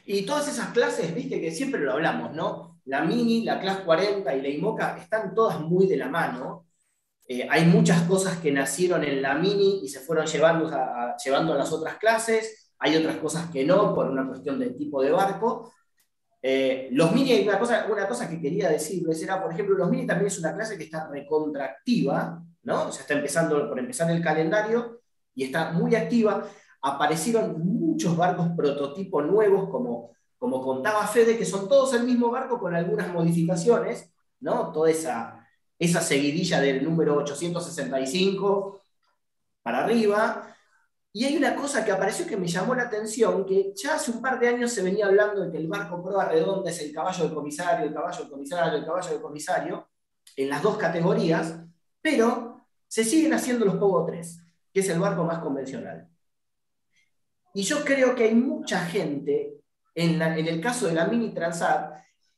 Y todas esas clases, viste que siempre lo hablamos, ¿no? La Mini, la Class 40 y la IMOCA están todas muy de la mano. Eh, hay muchas cosas que nacieron en la Mini y se fueron llevando a, llevando a las otras clases. Hay otras cosas que no, por una cuestión del tipo de barco. Eh, los Mini, una cosa, una cosa que quería decirles era, por ejemplo, los Mini también es una clase que está recontractiva, ¿no? O sea, está empezando por empezar el calendario y está muy activa. Aparecieron muchos barcos prototipo nuevos, como, como contaba Fede, que son todos el mismo barco con algunas modificaciones, ¿no? Toda esa, esa seguidilla del número 865 para arriba. Y hay una cosa que apareció que me llamó la atención, que ya hace un par de años se venía hablando de que el barco proa redonda es el caballo del comisario, el caballo del comisario, el caballo del comisario, en las dos categorías, pero se siguen haciendo los Pogo 3 que es el barco más convencional. Y yo creo que hay mucha gente, en, el caso de la Mini Transat,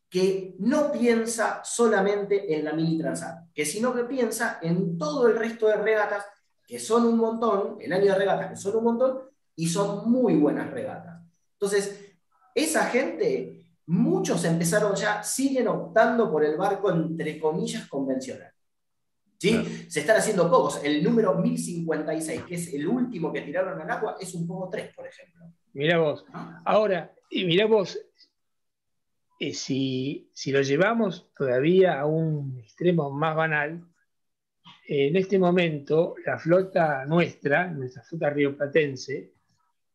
que no piensa solamente en la Mini Transat, que sino que piensa en todo el resto de regatas, que son un montón, el año de regatas que son un montón, y son muy buenas regatas. Entonces, esa gente, muchos empezaron ya, siguen optando por el barco entre comillas convencional. ¿Sí? Se están haciendo pocos. El número 1056, que es el último que tiraron al agua, es un poco 3, por ejemplo. Mira vos. Ahora, y mira vos, eh, si, lo llevamos todavía a un extremo más banal, en este momento la flota nuestra, nuestra flota rioplatense,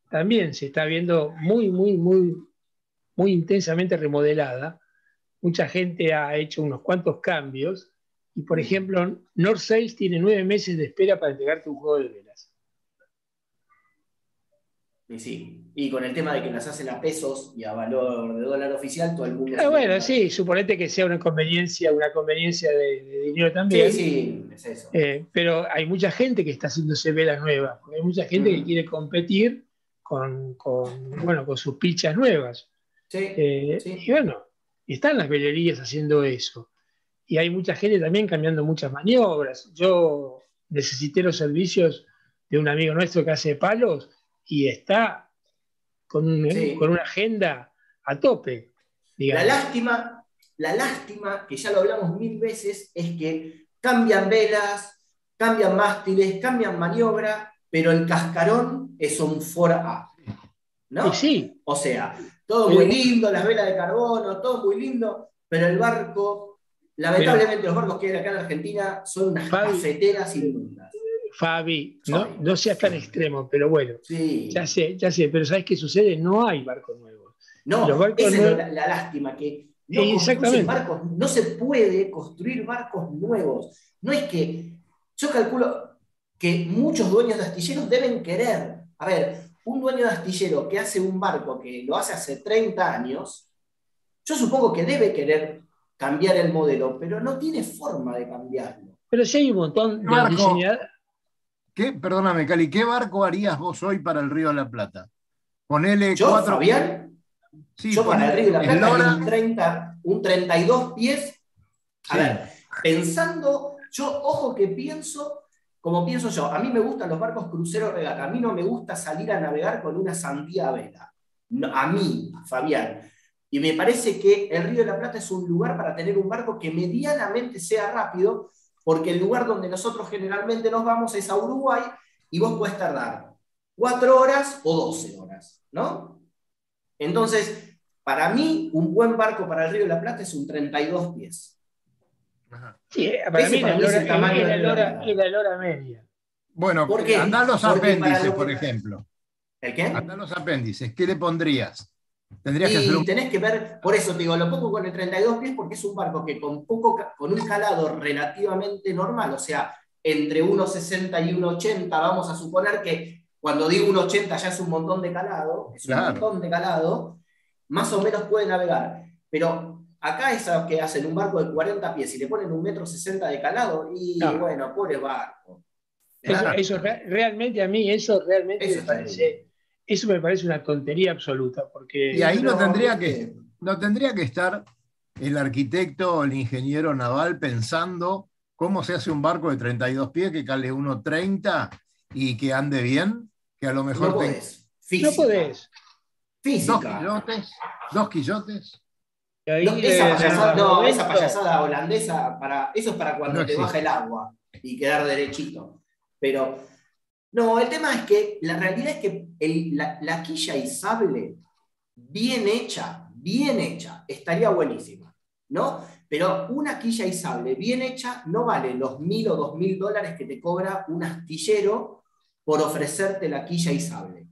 también se está viendo muy, muy, muy, muy intensamente remodelada. Mucha gente ha hecho unos cuantos cambios y por ejemplo, North 6 tiene nueve meses de espera para entregarte un juego de. Y sí, y con el tema de que las hacen a pesos y a valor de dólar oficial, todo el mundo. Ah, bueno, sí, suponete que sea una conveniencia, una conveniencia de, dinero también. Sí, sí, es eso. Eh, pero hay mucha gente que está haciéndose velas nuevas, porque hay mucha gente que quiere competir con, bueno, con sus pichas nuevas. Sí, eh, sí. Y bueno, están las velerías haciendo eso y hay mucha gente también cambiando muchas maniobras. Yo necesité los servicios de un amigo nuestro que hace palos y está con, con una agenda a tope. La lástima, la lástima, que ya lo hablamos mil veces, es que cambian velas, cambian mástiles, cambian maniobra, pero el cascarón es un for A. ¿no? sí. O sea, todo muy lindo, las velas de carbono, todo muy lindo, pero el barco Lamentablemente los barcos que hay acá en Argentina son unas cafeteras inmundas. Fabi, no, no seas tan extremo, pero bueno, sí. ya sé, ya sé, pero ¿sabes qué sucede? No hay barcos nuevos. No, esa es la, lástima, que no, Exactamente. Barcos, no se puede construir barcos nuevos. No es que, yo calculo que muchos dueños de astilleros deben querer, a ver, un dueño de astillero que hace un barco que lo hace hace 30 años, yo supongo que debe querer cambiar el modelo, pero no tiene forma de cambiarlo. Pero sí hay un montón de diseñadores. ¿Qué? Perdóname, Cali, ¿qué barco harías vos hoy para el Río de la Plata? Ponele ¿Yo, cuatro. Fabián? Sí, Yo para el Río de la Plata un, 30, un 32 pies. A ver, pensando, yo, ojo que pienso, como pienso yo, a mí me gustan los barcos cruceros regata, a mí no me gusta salir a navegar con una sandía vela. a mí, Fabián. Y me parece que el Río de la Plata es un lugar para tener un barco que medianamente sea rápido, porque el lugar donde nosotros generalmente nos vamos es a Uruguay y vos puedes tardar cuatro horas o 12 horas, ¿no? Entonces, para mí, un buen barco para el Río de la Plata es un 32 pies. Sí, para mí, es el tamaño de la hora media. Bueno, andá los apéndices, por ejemplo. ¿El qué? Andá los apéndices, ¿qué le pondrías? Y tenés que ver, por eso te digo, lo pongo con el 32 pies porque es un barco que con, poco, con un calado relativamente normal, o sea, entre 1,60 y 1,80, vamos a suponer que cuando digo un 80 ya es un montón de calado, es un montón de calado, más o menos puede navegar. Pero acá esos que hacen un barco de 40 pies y le ponen un metro 60 de calado, y bueno, pobre barco. Eso, realmente a mí, eso realmente eso me parece, eso me parece una tontería absoluta. Porque y ahí no, tendría que, no tendría que estar el arquitecto o el ingeniero naval pensando cómo se hace un barco de 32 pies que cale 1,30 y que ande bien, que a lo mejor... No podés. No podés. Física. Dos quillotes. Dos quillotes. No, esa, payasada, no, esa payasada holandesa, para, eso es para cuando te baja el agua y quedar derechito. Pero, no, el tema es que la realidad es que la, la quilla y sable, bien hecha, bien hecha, estaría buenísima, ¿no? Pero una quilla y sable bien hecha no vale los mil o dos mil dólares que te cobra un astillero por ofrecerte la quilla y sable.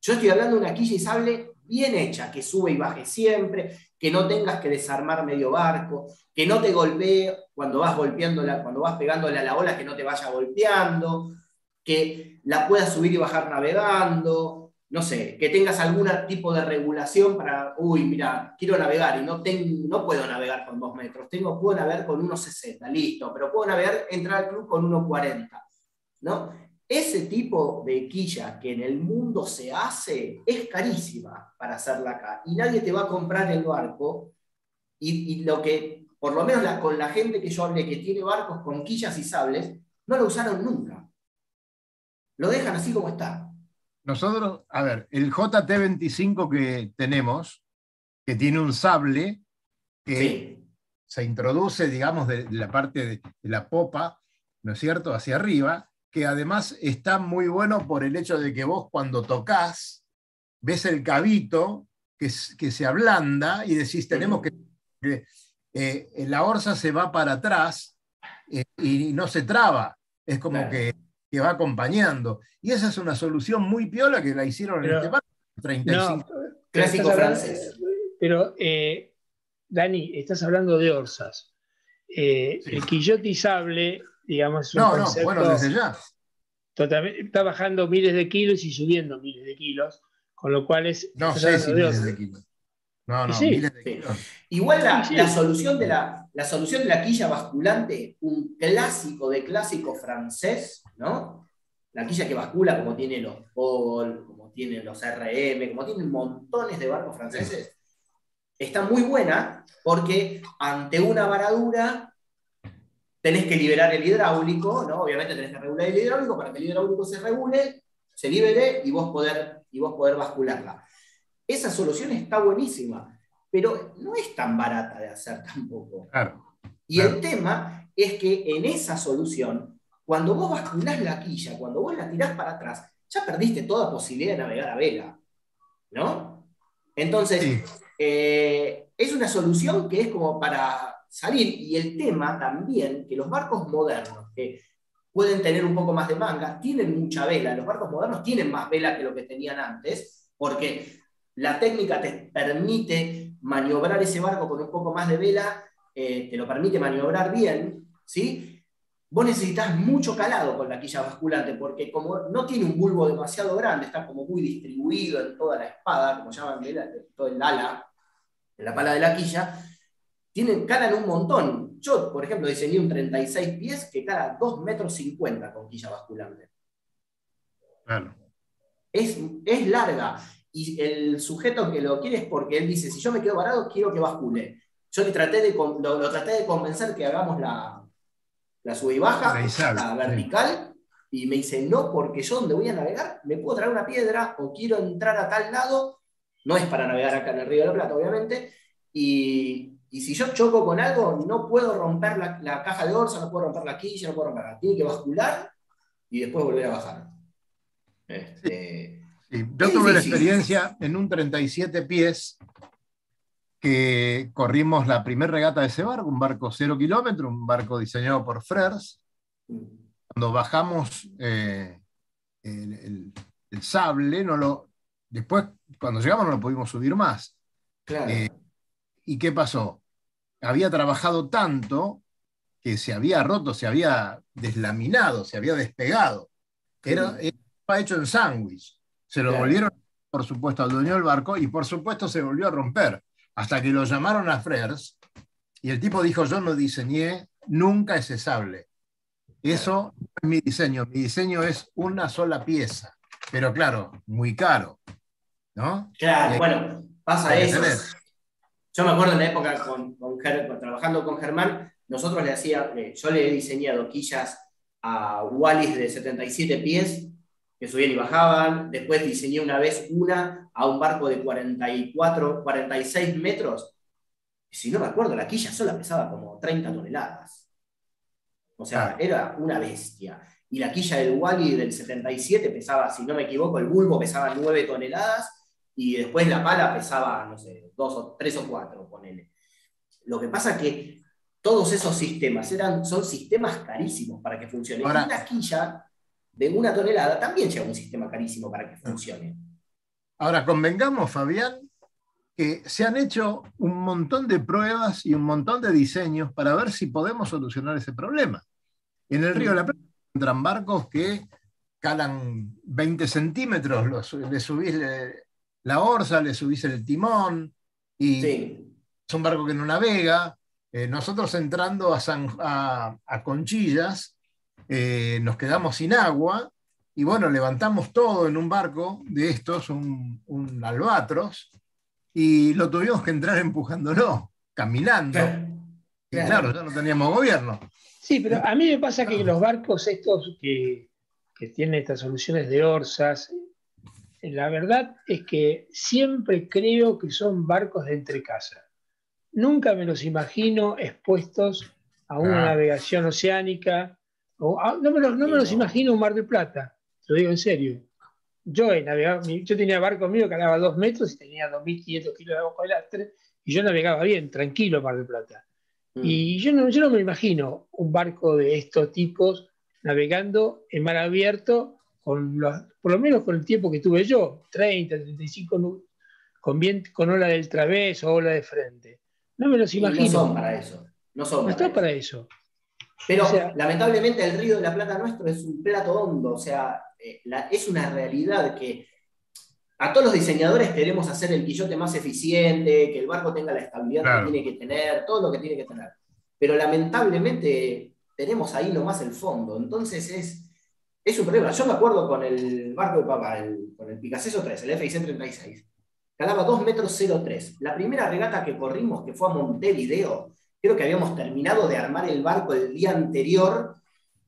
Yo estoy hablando de una quilla y sable bien hecha, que sube y baje siempre, que no tengas que desarmar medio barco, que no te golpee cuando vas golpeándola, cuando vas pegándole a la ola, que no te vaya golpeando, que la puedas subir y bajar navegando, no sé, que tengas algún tipo de regulación para, uy, mira, quiero navegar y no, tengo, no puedo navegar con dos metros, tengo, puedo navegar con 1,60, listo, pero puedo navegar, entrar al club con 1,40, ¿no? Ese tipo de quilla que en el mundo se hace es carísima para hacerla acá y nadie te va a comprar el barco y, lo que, por lo menos con la gente que yo hablé que tiene barcos con quillas y sables, no lo usaron nunca. Lo dejan así como está. Nosotros, a ver, el JT25 que tenemos, que tiene un sable que se introduce, digamos, de, la parte de, la popa, ¿no es cierto?, hacia arriba, que además está muy bueno por el hecho de que vos cuando tocas, ves el cabito que, que se ablanda y decís, tenemos que... Eh, la orza se va para atrás eh, y no se traba. Es como que, que, va acompañando. Y esa es una solución muy piola que la hicieron en este barco. 35. Clásico francés. Pero, eh, Dani, estás hablando de orzas. El quillote sable digamos, no, no, bueno, desde ya. está bajando miles de kilos y subiendo miles de kilos, con lo cual es... No sé si miles de kilos. No, no, miles de kilos. Igual la, solución de la, la solución de la quilla basculante, un clásico de clásico francés, ¿no? La quilla que bascula como tiene los Paul, como tienen los RM, como tienen montones de barcos franceses, está muy buena porque ante una varadura tenés que liberar el hidráulico, ¿no? Obviamente tenés que regular el hidráulico para que el hidráulico se regule, se libere y vos poder, y vos poder bascularla. Esa solución está buenísima, pero no es tan barata de hacer tampoco. y el tema es que en esa solución, cuando vos basculás la quilla, cuando vos la tirás para atrás, ya perdiste toda posibilidad de navegar a vela, ¿no? Entonces, eh, es una solución que es como para salir. Y el tema también, que los barcos modernos, que pueden tener un poco más de manga, tienen mucha vela. Los barcos modernos tienen más vela que lo que tenían antes, porque la técnica te permite maniobrar ese barco con un poco más de vela, eh, te lo permite maniobrar bien, ¿sí? Vos necesitas mucho calado con la quilla basculante, porque como no tiene un bulbo demasiado grande, está como muy distribuido en toda la espada, como llaman todo el ala, en la pala de la quilla, tienen, calan un montón. Yo, por ejemplo, diseñé un 36 pies que cala 2 metros 50 con quilla basculante. Es, es larga. Y el sujeto que lo quiere es porque él dice, si yo me quedo varado, quiero que bascule. Yo le traté de, lo, traté de convencer que hagamos la, la sube y baja, la vertical, y me dice, no, porque yo donde voy a navegar, me puedo traer una piedra o quiero entrar a tal lado, no es para navegar acá en el Río de la Plata, obviamente, y, y si yo choco con algo, no puedo romper la, caja de orza, no puedo romper la quilla, no puedo romperla. Tiene que bascular y después volver a bajar. Este, yo tuve la experiencia en un 37 pies que corrimos la primera regata de ese barco, un barco cero kilómetro, un barco diseñado por Frers. Cuando bajamos eh, el, sable, no lo, después cuando llegamos no lo pudimos subir más. Claro. Eh, ¿Y qué pasó? Había trabajado tanto que se había roto, se había deslaminado, se había despegado. Era, estaba hecho en sándwich. Se lo Claro. volvieron, por supuesto, al dueño del barco y por supuesto se volvió a romper. Hasta que lo llamaron a Frers y el tipo dijo, yo no diseñé nunca ese sable. Eso es mi diseño. Mi diseño es una sola pieza. Pero claro, muy caro. ¿No? Claro, bueno, pasa eso. Yo me acuerdo en la época con, con trabajando con Germán, nosotros le hacía, yo le he diseñado quillas a Wallis de 77 pies que subían y bajaban. Después diseñé una vez una a un barco de 44, 46 metros. Si no me acuerdo, la quilla sola pesaba como 30 toneladas. O sea, era una bestia. Y la quilla del Wally del 77 pesaba, si no me equivoco, el bulbo pesaba 9 toneladas y después la pala pesaba, no sé, dos o tres o cuatro, ponele. Lo que pasa es que todos esos sistemas eran, son sistemas carísimos para que funcionen. Ahora- y una quilla de una tonelada también lleva un sistema carísimo para que funcione. Ahora, convengamos, Fabián, que se han hecho un montón de pruebas y un montón de diseños para ver si podemos solucionar ese problema. En el Río de la Plata encuentran barcos que calan 20 centímetros, los- le subís le- la orza, le subís el timón, y Sí, es un barco que no navega. Eh, nosotros entrando a, San- a- a Conchillas, eh, nos quedamos sin agua y bueno, levantamos todo en un barco de estos, un, un albatros, y lo tuvimos que entrar empujándolo, caminando. claro. Y claro, ya no teníamos gobierno. Sí, pero a mí me pasa que los barcos estos que, que tienen estas soluciones de orzas, la verdad es que siempre creo que son barcos de entrecasa. Nunca me los imagino expuestos a una Ah. navegación oceánica. o a- no, me los, no me los No. imagino en Mar del Plata, lo digo en serio. Yo, he navegado- mi- yo tenía barco mío que calaba dos metros y tenía 2.500 kilos de agua de lastre y yo navegaba bien, tranquilo Mar del Plata. Mm. Y yo no, yo no me imagino un barco de estos tipos navegando en mar abierto, con los, por lo menos con el tiempo que tuve yo, 30, 35 nu- con, bien, con ola del través o ola de frente. No me los Y no imagino. son para eso. No son No para está eso. para eso. Pero O sea- lamentablemente el río de la Plata nuestro es un plato hondo, o sea, eh, la- es una realidad que a todos los diseñadores queremos hacer el quillote más eficiente, que el barco tenga la estabilidad Claro. que tiene que tener, todo lo que tiene que tener. Pero lamentablemente tenemos ahí nomás el fondo, entonces es, es un problema. Yo me acuerdo con el barco de papá, el- con el Picasso 3, el FIC 36, calaba 2 metros 03. La primera regata que corrimos, que fue a Montevideo, creo que habíamos terminado de armar el barco el día anterior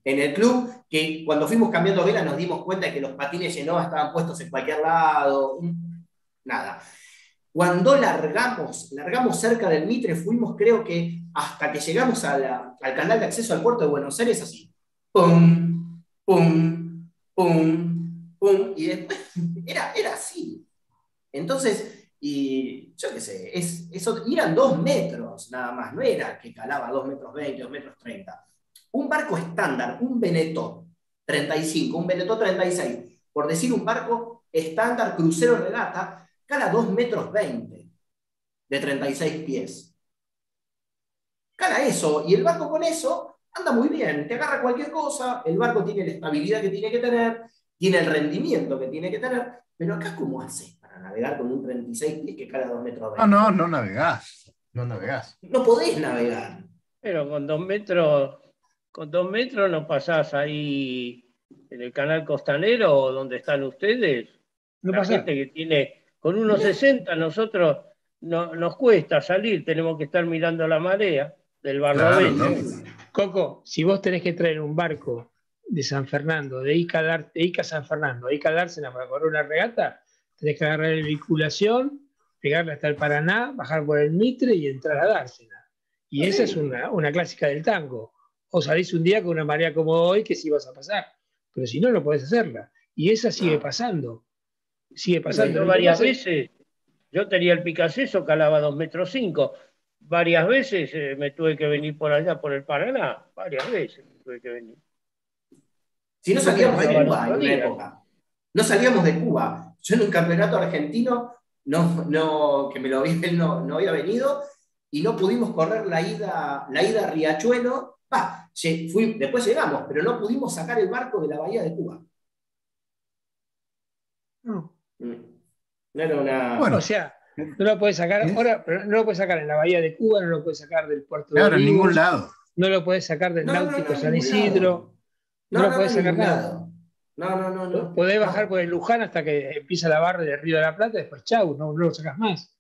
en el club, que cuando fuimos cambiando vela nos dimos cuenta de que los patines Genoa estaban puestos en cualquier lado, nada. Cuando largamos, largamos cerca del Mitre, fuimos creo que hasta que llegamos a al canal de acceso al puerto de Buenos Aires, así, pum, pum, pum, pum, y después <laughs> era, era así. Entonces, y yo qué sé, es, eso, eran dos metros nada más, no era que calaba dos metros 20, dos metros 30. Un barco estándar, un Benetó 35, un Benetó 36, por decir un barco estándar crucero regata, cala 2 metros 20 de 36 pies. Cala eso, y el barco con eso anda muy bien, te agarra cualquier cosa, el barco tiene la estabilidad que tiene que tener, tiene el rendimiento que tiene que tener, pero acá ¿cómo haces para navegar con un 36 pies que cala 2 metros 20? No, no, no navegás. No navegás. No podés navegar. Pero con dos metros, con dos metros no pasás ahí en el canal costanero o donde están ustedes. No la pasa. gente que tiene, con unos 60 nosotros no, nos cuesta salir, tenemos que estar mirando la marea del barlovento. Claro, Coco, si vos tenés que traer un barco de San Fernando, de Ica, de Ica a San Fernando, a Ica a Dársena para correr una regata, tenés que agarrar la vinculación, pegarla hasta el Paraná, bajar por el Mitre y entrar a Dársena. Y esa es una, una clásica del tango. O salís un día con una marea como hoy, que sí vas a pasar. Pero si no, no podés hacerla. Y esa sigue pasando. Sigue pasando. Yo varias veces, yo tenía el Picasso, calaba dos metros cinco. Varias veces eh, me tuve que venir por allá, por el Paraná. Varias veces me tuve que venir. Si no salíamos de Cuba en una época. No salíamos de Cuba. Yo en un campeonato argentino, no, no, que me lo vi, él <laughs> no, no había venido, y no pudimos correr la ida, la ida a Riachuelo. Lle- fui- después llegamos, pero no pudimos sacar el barco de la bahía de Cuba. No. Mm. No era una. Bueno. O sea, no lo puedes sacar ¿Eh? ahora, pero no lo puedes sacar en la bahía de Cuba, no lo puedes sacar del puerto Claro, de en Olivos, ningún lado. no lo puedes sacar del No, náutico no, en San Isidro, no, no, lo puedes no, en sacar ningún nada. lado. No, no, no, no. Podés No. bajar por el Luján hasta que empieza la barra del Río de la Plata, después chau, no, no lo sacas más.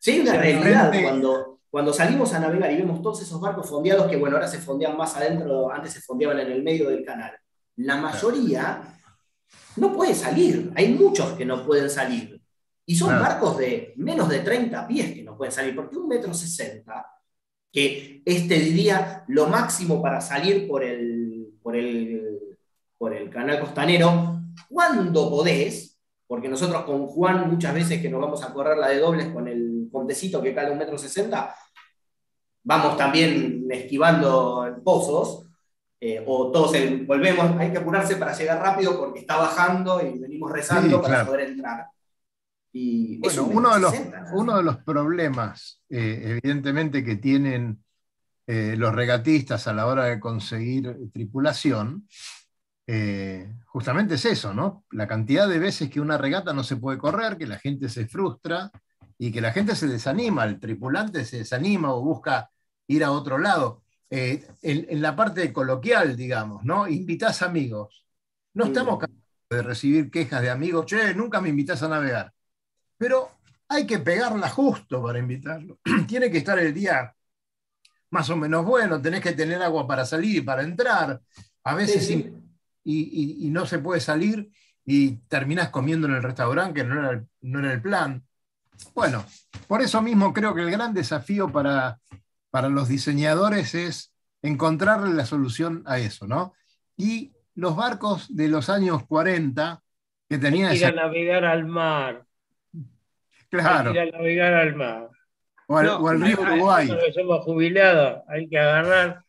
Sí, una O sea, realidad. Cuando, cuando salimos a navegar y vemos todos esos barcos fondeados, que bueno, ahora se fondean más adentro, antes se fondeaban en el medio del canal. La mayoría no puede salir. Hay muchos que no pueden salir. Y son barcos de menos de 30 pies que no pueden salir, porque un metro sesenta, que este diría lo máximo para salir por el, por el, por el canal costanero, cuando podés, porque nosotros con Juan muchas veces que nos vamos a correr la de dobles con el pontecito que cala un metro sesenta, vamos también esquivando pozos, eh, o todos el- volvemos, hay que apurarse para llegar rápido porque está bajando y venimos rezando Sí, para claro. poder entrar. Y Bueno, un uno de, los, uno de los problemas, eh, evidentemente, que tienen eh, los regatistas a la hora de conseguir tripulación, eh, justamente es eso, ¿no? La cantidad de veces que una regata no se puede correr, que la gente se frustra y que la gente se desanima, el tripulante se desanima o busca ir a otro lado. Eh, en, en la parte coloquial, digamos, ¿no? Invitás amigos. No estamos cansados de recibir quejas de amigos, che, nunca me invitas a navegar. Pero hay que pegarla justo para invitarlo. <clears throat> Tiene que estar el día más o menos bueno, tenés que tener agua para salir y para entrar. A veces Sí, sí. in- y, y- y no se puede salir y terminás comiendo en el restaurante, que no era no era el plan. Bueno, por eso mismo creo que el gran desafío para, para los diseñadores es encontrarle la solución a eso, ¿no? Y los barcos de los años 40 que tenían Ir a esa... navegar al mar. Claro, Ir a navegar al mar. o al, No, o al río hay- Uruguay. Nosotros somos jubilados, hay que agarrar.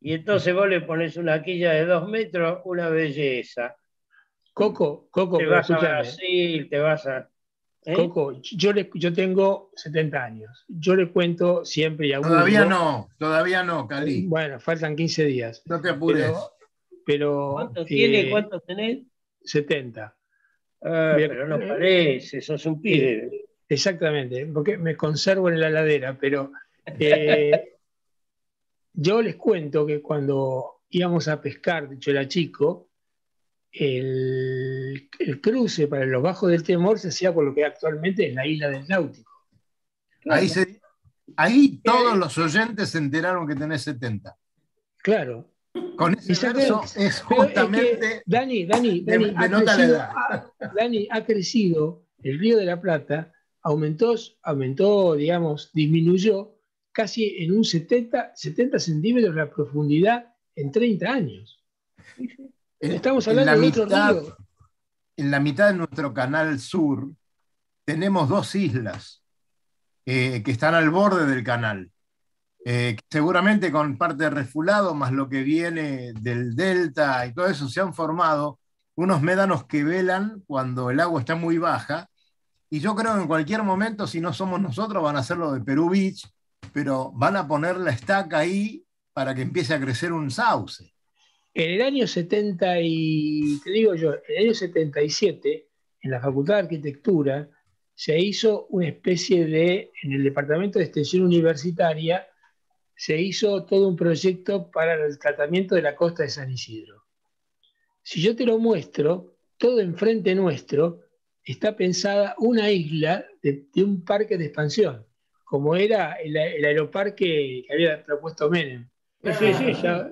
Y entonces vos le pones una quilla de dos metros, una belleza. Coco, Coco, te vas a Brasil, te vas a. ¿eh? Coco, yo, le- yo tengo 70 años. Yo le cuento siempre y a Todavía no, todavía no, Cali. Bueno, faltan 15 días. No te apures. Pero, pero ¿Cuántos eh, tiene? ¿Cuántos tenés? 70. Ah, Bien. pero no parece, sos un pibe. Exactamente, porque me conservo en la ladera, pero eh, <laughs> yo les cuento que cuando íbamos a pescar, de hecho era chico, el, el cruce para los bajos del Temor se hacía por lo que actualmente es la isla del Náutico. Ahí, se- ahí todos los oyentes se enteraron que tenés 70. Claro. Con ese verso es justamente. que, Dani, Dani, de- Dani, ha denota la crecido, edad. ha- Dani, ha crecido, el río de la Plata aumentó, aumentó, digamos, disminuyó casi en un 70, 70 centímetros la profundidad en 30 años. Estamos en hablando la de otro río. En la mitad de nuestro canal sur tenemos dos islas que están al borde del canal. Eh, seguramente con parte de refulado, más lo que viene del delta y todo eso, se han formado unos médanos que velan cuando el agua está muy baja. Y yo creo que en cualquier momento, si no somos nosotros, van a hacer lo de Perú Beach, pero van a poner la estaca ahí para que empiece a crecer un sauce. En el año 70 y, te digo yo, en el año 77, en la Facultad de Arquitectura, se hizo una especie de, en el Departamento de Extensión Universitaria, se hizo todo un proyecto para el tratamiento de la costa de San Isidro. Si yo te lo muestro, todo enfrente nuestro está pensada una isla de, un parque de expansión, como era el, el aeroparque que había propuesto Menem. Sí, sí, Ya-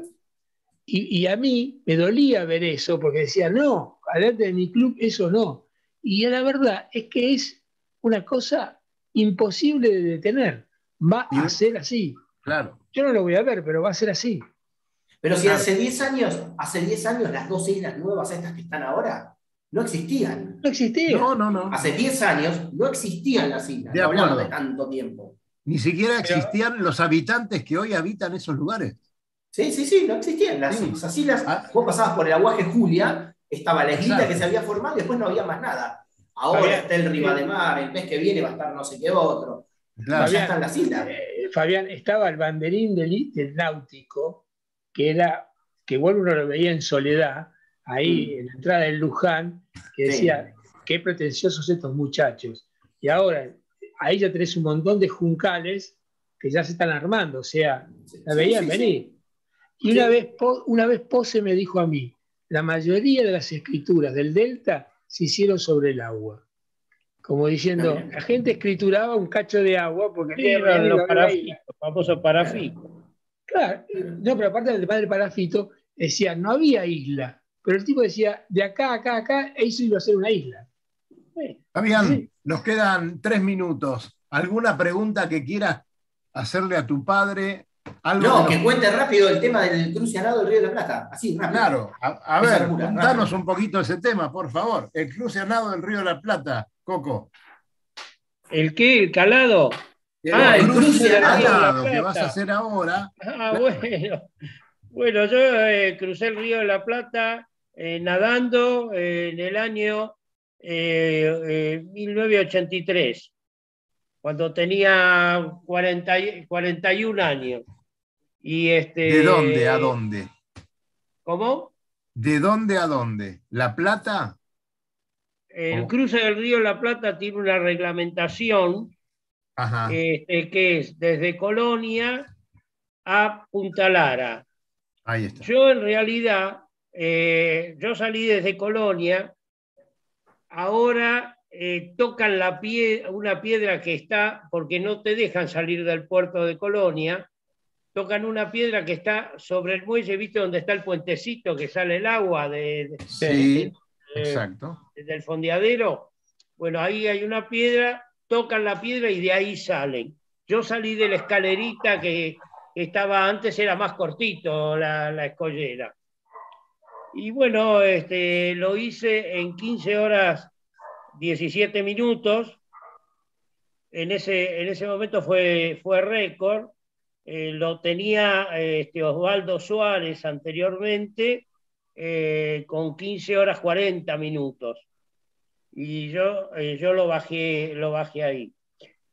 y, y a mí me dolía ver eso porque decía, no, adelante de mi club eso no. Y la verdad es que es una cosa imposible de detener. Va a ser así. Claro. Yo no lo voy a ver, pero va a ser así. Pero si hace 10 años, hace 10 años las dos islas nuevas estas que están ahora no existían. No existía. No, no, no. Hace 10 años no existían las islas, De no hablamos de tanto tiempo. Ni siquiera Pero- existían los habitantes que hoy habitan esos lugares. Sí, sí, sí, no existían. Las, Sí. islas, Ah. vos pasabas por el aguaje Julia, estaba la islita Exacto. que se había formado y después no había más nada. Ahora Fabián, está el Riva de Mar, el mes que viene va a estar no sé qué otro. Claro. ya están las islas. Eh, Fabián, estaba el banderín del, del náutico, que era, que bueno, uno lo veía en soledad, ahí Mm. en la entrada del Luján, que Sí. decía, qué pretenciosos estos muchachos. Y ahora, ahí ya tenés un montón de juncales que ya se están armando, o sea, la veían venir. Y una vez, una vez Pose me dijo a mí, la mayoría de las escrituras del Delta se hicieron sobre el agua. Como diciendo, la gente escrituraba un cacho de agua porque sí, eran los parafitos, famosos parafitos. Claro, no, pero aparte del padre parafito, decía, no había isla. Pero el tipo decía, de acá, acá, acá, eso iba a ser una isla. Fabián, nos quedan tres minutos. ¿Alguna pregunta que quieras hacerle a tu padre? No, que, cuente rápido el tema del cruce del Río de la Plata. Así, rápido. Claro, a, ver, contanos un poquito ese tema, por favor. El cruce del Río de la Plata, Coco. ¿El qué? ¿El calado? ah, el cruce calado que vas a hacer ahora. Ah, bueno. Bueno, yo eh, crucé el Río de la Plata eh, nadando eh, en el año 1983 cuando tenía 40, 41 años. Y este, ¿De dónde a dónde? ¿Cómo? ¿De dónde a dónde? ¿La Plata? El cruce del río La Plata tiene una reglamentación este, que es desde Colonia a Punta Lara. Ahí está. Yo en realidad, eh, yo salí desde Colonia, ahora eh, tocan la pie, una piedra que está, porque no te dejan salir del puerto de Colonia, tocan una piedra que está sobre el muelle, ¿viste donde está el puentecito que sale el agua de, sí, exacto. del fondeadero? Bueno, ahí hay una piedra, tocan la piedra y de ahí salen. Yo salí de la escalerita que, estaba antes, era más cortito la, la escollera. Y bueno, este, lo hice en 15 horas 17 minutos. En ese, en ese momento fue, fue récord. Eh, lo tenía este, Osvaldo Suárez anteriormente eh, con 15 horas 40 minutos. Y yo, eh, yo lo, bajé, lo bajé ahí.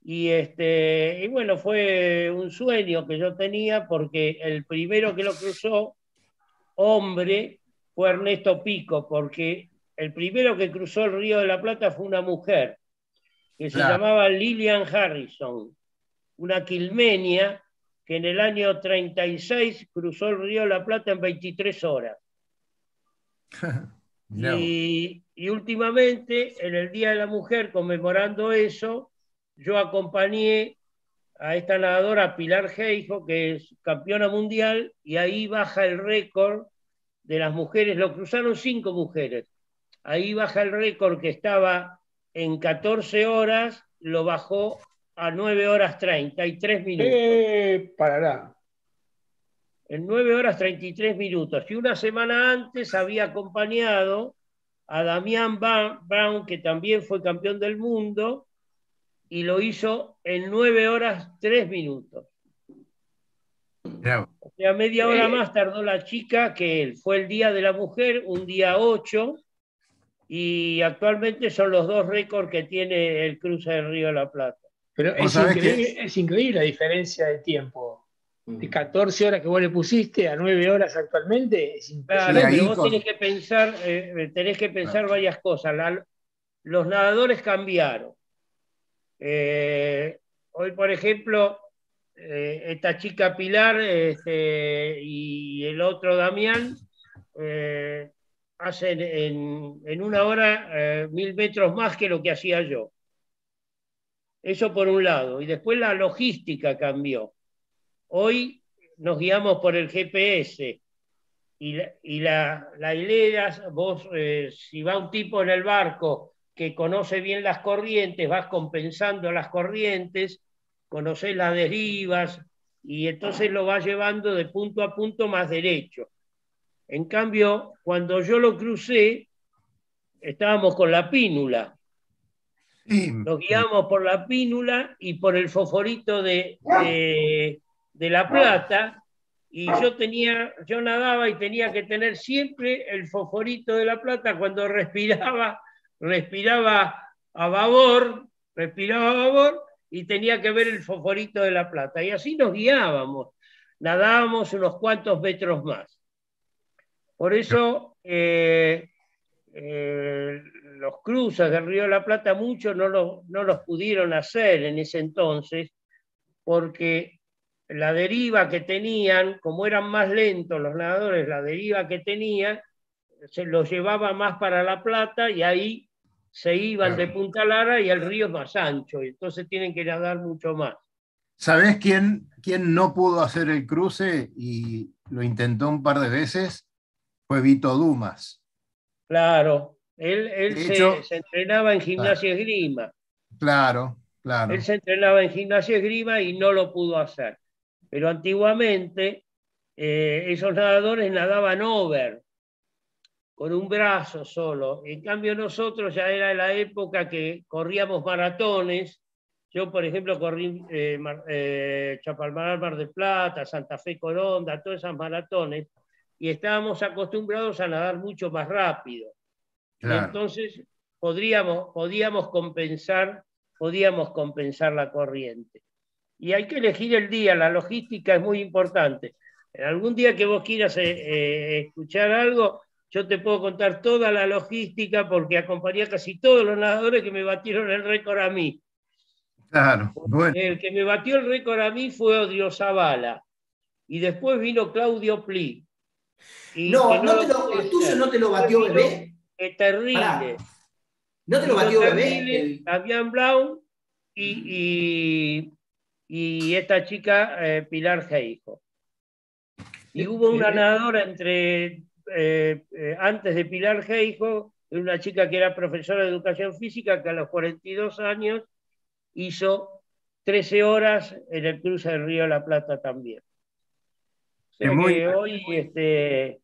Y, este, y bueno, fue un sueño que yo tenía porque el primero que lo cruzó, hombre, fue Ernesto Pico, porque el primero que cruzó el Río de la Plata fue una mujer que se llamaba Lillian Harrison, una quilmenia que en el año 36 cruzó el Río de la Plata en 23 horas. <laughs> y, y, últimamente, en el Día de la Mujer, conmemorando eso, yo acompañé a esta nadadora Pilar Geijo, que es campeona mundial, y ahí baja el récord de las mujeres, lo cruzaron cinco mujeres ahí baja el récord que estaba en 14 horas, lo bajó a 9 horas 33 minutos. Eh, parará. En 9 horas 33 minutos. Y una semana antes había acompañado a Damián Brown, que también fue campeón del mundo, y lo hizo en 9 horas 3 minutos. O sea, media hora eh. más tardó la chica que él. Fue el Día de la Mujer, un día 8, y actualmente son los dos récords que tiene el cruce del Río de la Plata. Pero es increíble, la diferencia de tiempo. De 14 mm. horas que vos le pusiste a 9 horas actualmente, es Claro, pero vos tenés que pensar, eh, tenés que pensar varias cosas. los nadadores cambiaron. Eh, hoy, por ejemplo, eh, esta chica Pilar este, y el otro Damián hacen en, una hora eh, mil metros más que lo que hacía yo. Eso por un lado. Y después la logística cambió. Hoy nos guiamos por el GPS y la, y la, hilera, vos, eh, si va un tipo en el barco que conoce bien las corrientes, vas compensando las corrientes, conoces las derivas y entonces lo vas llevando de punto a punto más derecho. En cambio, cuando yo lo crucé, estábamos con la pínula. Nos guiamos por la pínula y por el fosforito de, de, La Plata. Y yo tenía, yo nadaba y tenía que tener siempre el fosforito de La Plata cuando <laughs> respiraba, respiraba a babor, respiraba a babor y tenía que ver el fosforito de La Plata. Y así nos guiábamos. Nadábamos unos cuantos metros más. Por eso, eh, eh, los cruces del Río de la Plata, muchos no, no los pudieron hacer en ese entonces, porque la deriva que tenían, como eran más lentos los nadadores, la deriva que tenían, se los llevaba más para La Plata y ahí se iban de Punta Lara y el río es más ancho, y entonces tienen que nadar mucho más. ¿Sabés quién, quién no pudo hacer el cruce y lo intentó un par de veces? Fue Vito Dumas. Claro, él, se, entrenaba en gimnasia esgrima. Claro, claro. Él se entrenaba en gimnasia esgrima y no lo pudo hacer. Pero antiguamente eh, esos nadadores nadaban over, con un brazo solo. En cambio nosotros ya era la época que corríamos maratones. Yo, por ejemplo, corrí eh, eh, Chapalmaral, Mar de Plata, Santa Fe, Coronda, todas esas maratones, y estábamos acostumbrados a nadar mucho más rápido. Entonces podríamos, podíamos, compensar, podíamos compensar la corriente. Y hay que elegir el día, la logística es muy importante. En algún día que vos quieras eh, escuchar algo, yo te puedo contar toda la logística porque acompañé a casi todos los nadadores que me batieron el récord a mí. Claro, El que me batió el récord a mí fue Odio Zavala. Y después vino Claudio Pli. No, no, te lo, el tuyo no te lo batió bebé. Es terrible. ¿No te lo batió bebé? Fabián Brown y, y, esta chica eh, Pilar Geijo. Y hubo una nadadora entre eh, eh, antes de Pilar Geijo, una chica que era profesora de educación física que a los 42 años hizo 13 horas en el cruce del Río de la Plata también. Hoy este,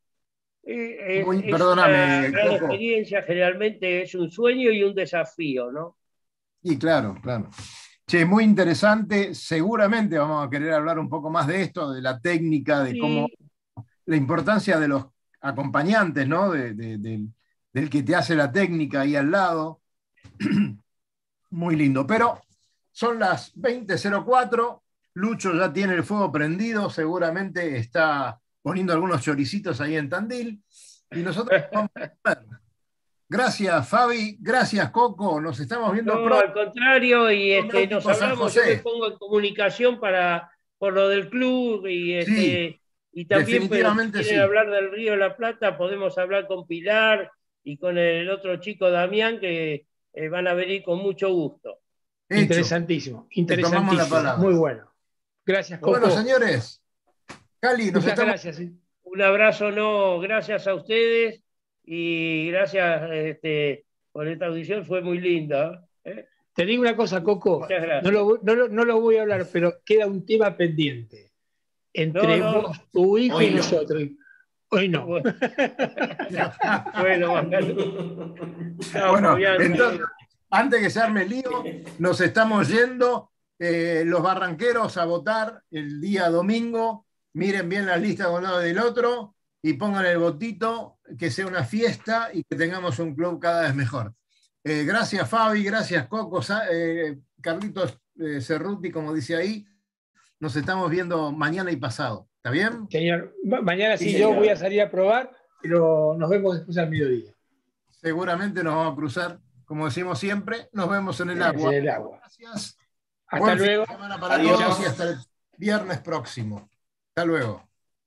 eh, es, una gran experiencia, generalmente es un sueño y un desafío, ¿no? Y claro, claro. Che, muy interesante. Seguramente vamos a querer hablar un poco más de esto, de la técnica, de cómo la importancia de los acompañantes, ¿no? del que te hace la técnica ahí al lado. <clears throat> Muy lindo. Pero son las 20.04. Lucho ya tiene el fuego prendido, seguramente está poniendo algunos choricitos ahí en Tandil. Y nosotros vamos a ver. Gracias, Fabi. Gracias, Coco. Nos estamos viendo no, Al contrario, y este, nos hablamos. Yo me pongo en comunicación para, por lo del club y este, y también, si quieren hablar del Río de la Plata, podemos hablar con Pilar y con el otro chico Damián, que eh, van a venir con mucho gusto. Interesantísimo, interesantísimo. Muy bueno. Gracias, Coco. Bueno, señores. Cali, nos Muchas gracias. Un abrazo, no, gracias a ustedes y gracias este, por esta audición, fue muy linda. ¿eh? Te digo una cosa, Coco, no lo, no lo voy a hablar, pero queda un tema pendiente entre vos, tu hijo y nosotros. Hoy no. bueno, <laughs> bueno entonces, antes que se arme el lío, nos estamos yendo. Eh, los barranqueros a votar el día domingo. Miren bien las listas de un lado y del otro y pongan el votito, que sea una fiesta y que tengamos un club cada vez mejor. Eh, gracias Fabi, gracias Coco, eh, Carlitos Cerruti, como dice ahí. Nos estamos viendo mañana y pasado. ¿Está bien? Señor, mañana sí, yo voy a salir a probar, pero nos vemos después al mediodía. Seguramente nos vamos a cruzar, como decimos siempre, nos vemos en el agua. En el agua. Gracias. Hasta luego. Semana para todos y hasta el viernes próximo. Hasta luego.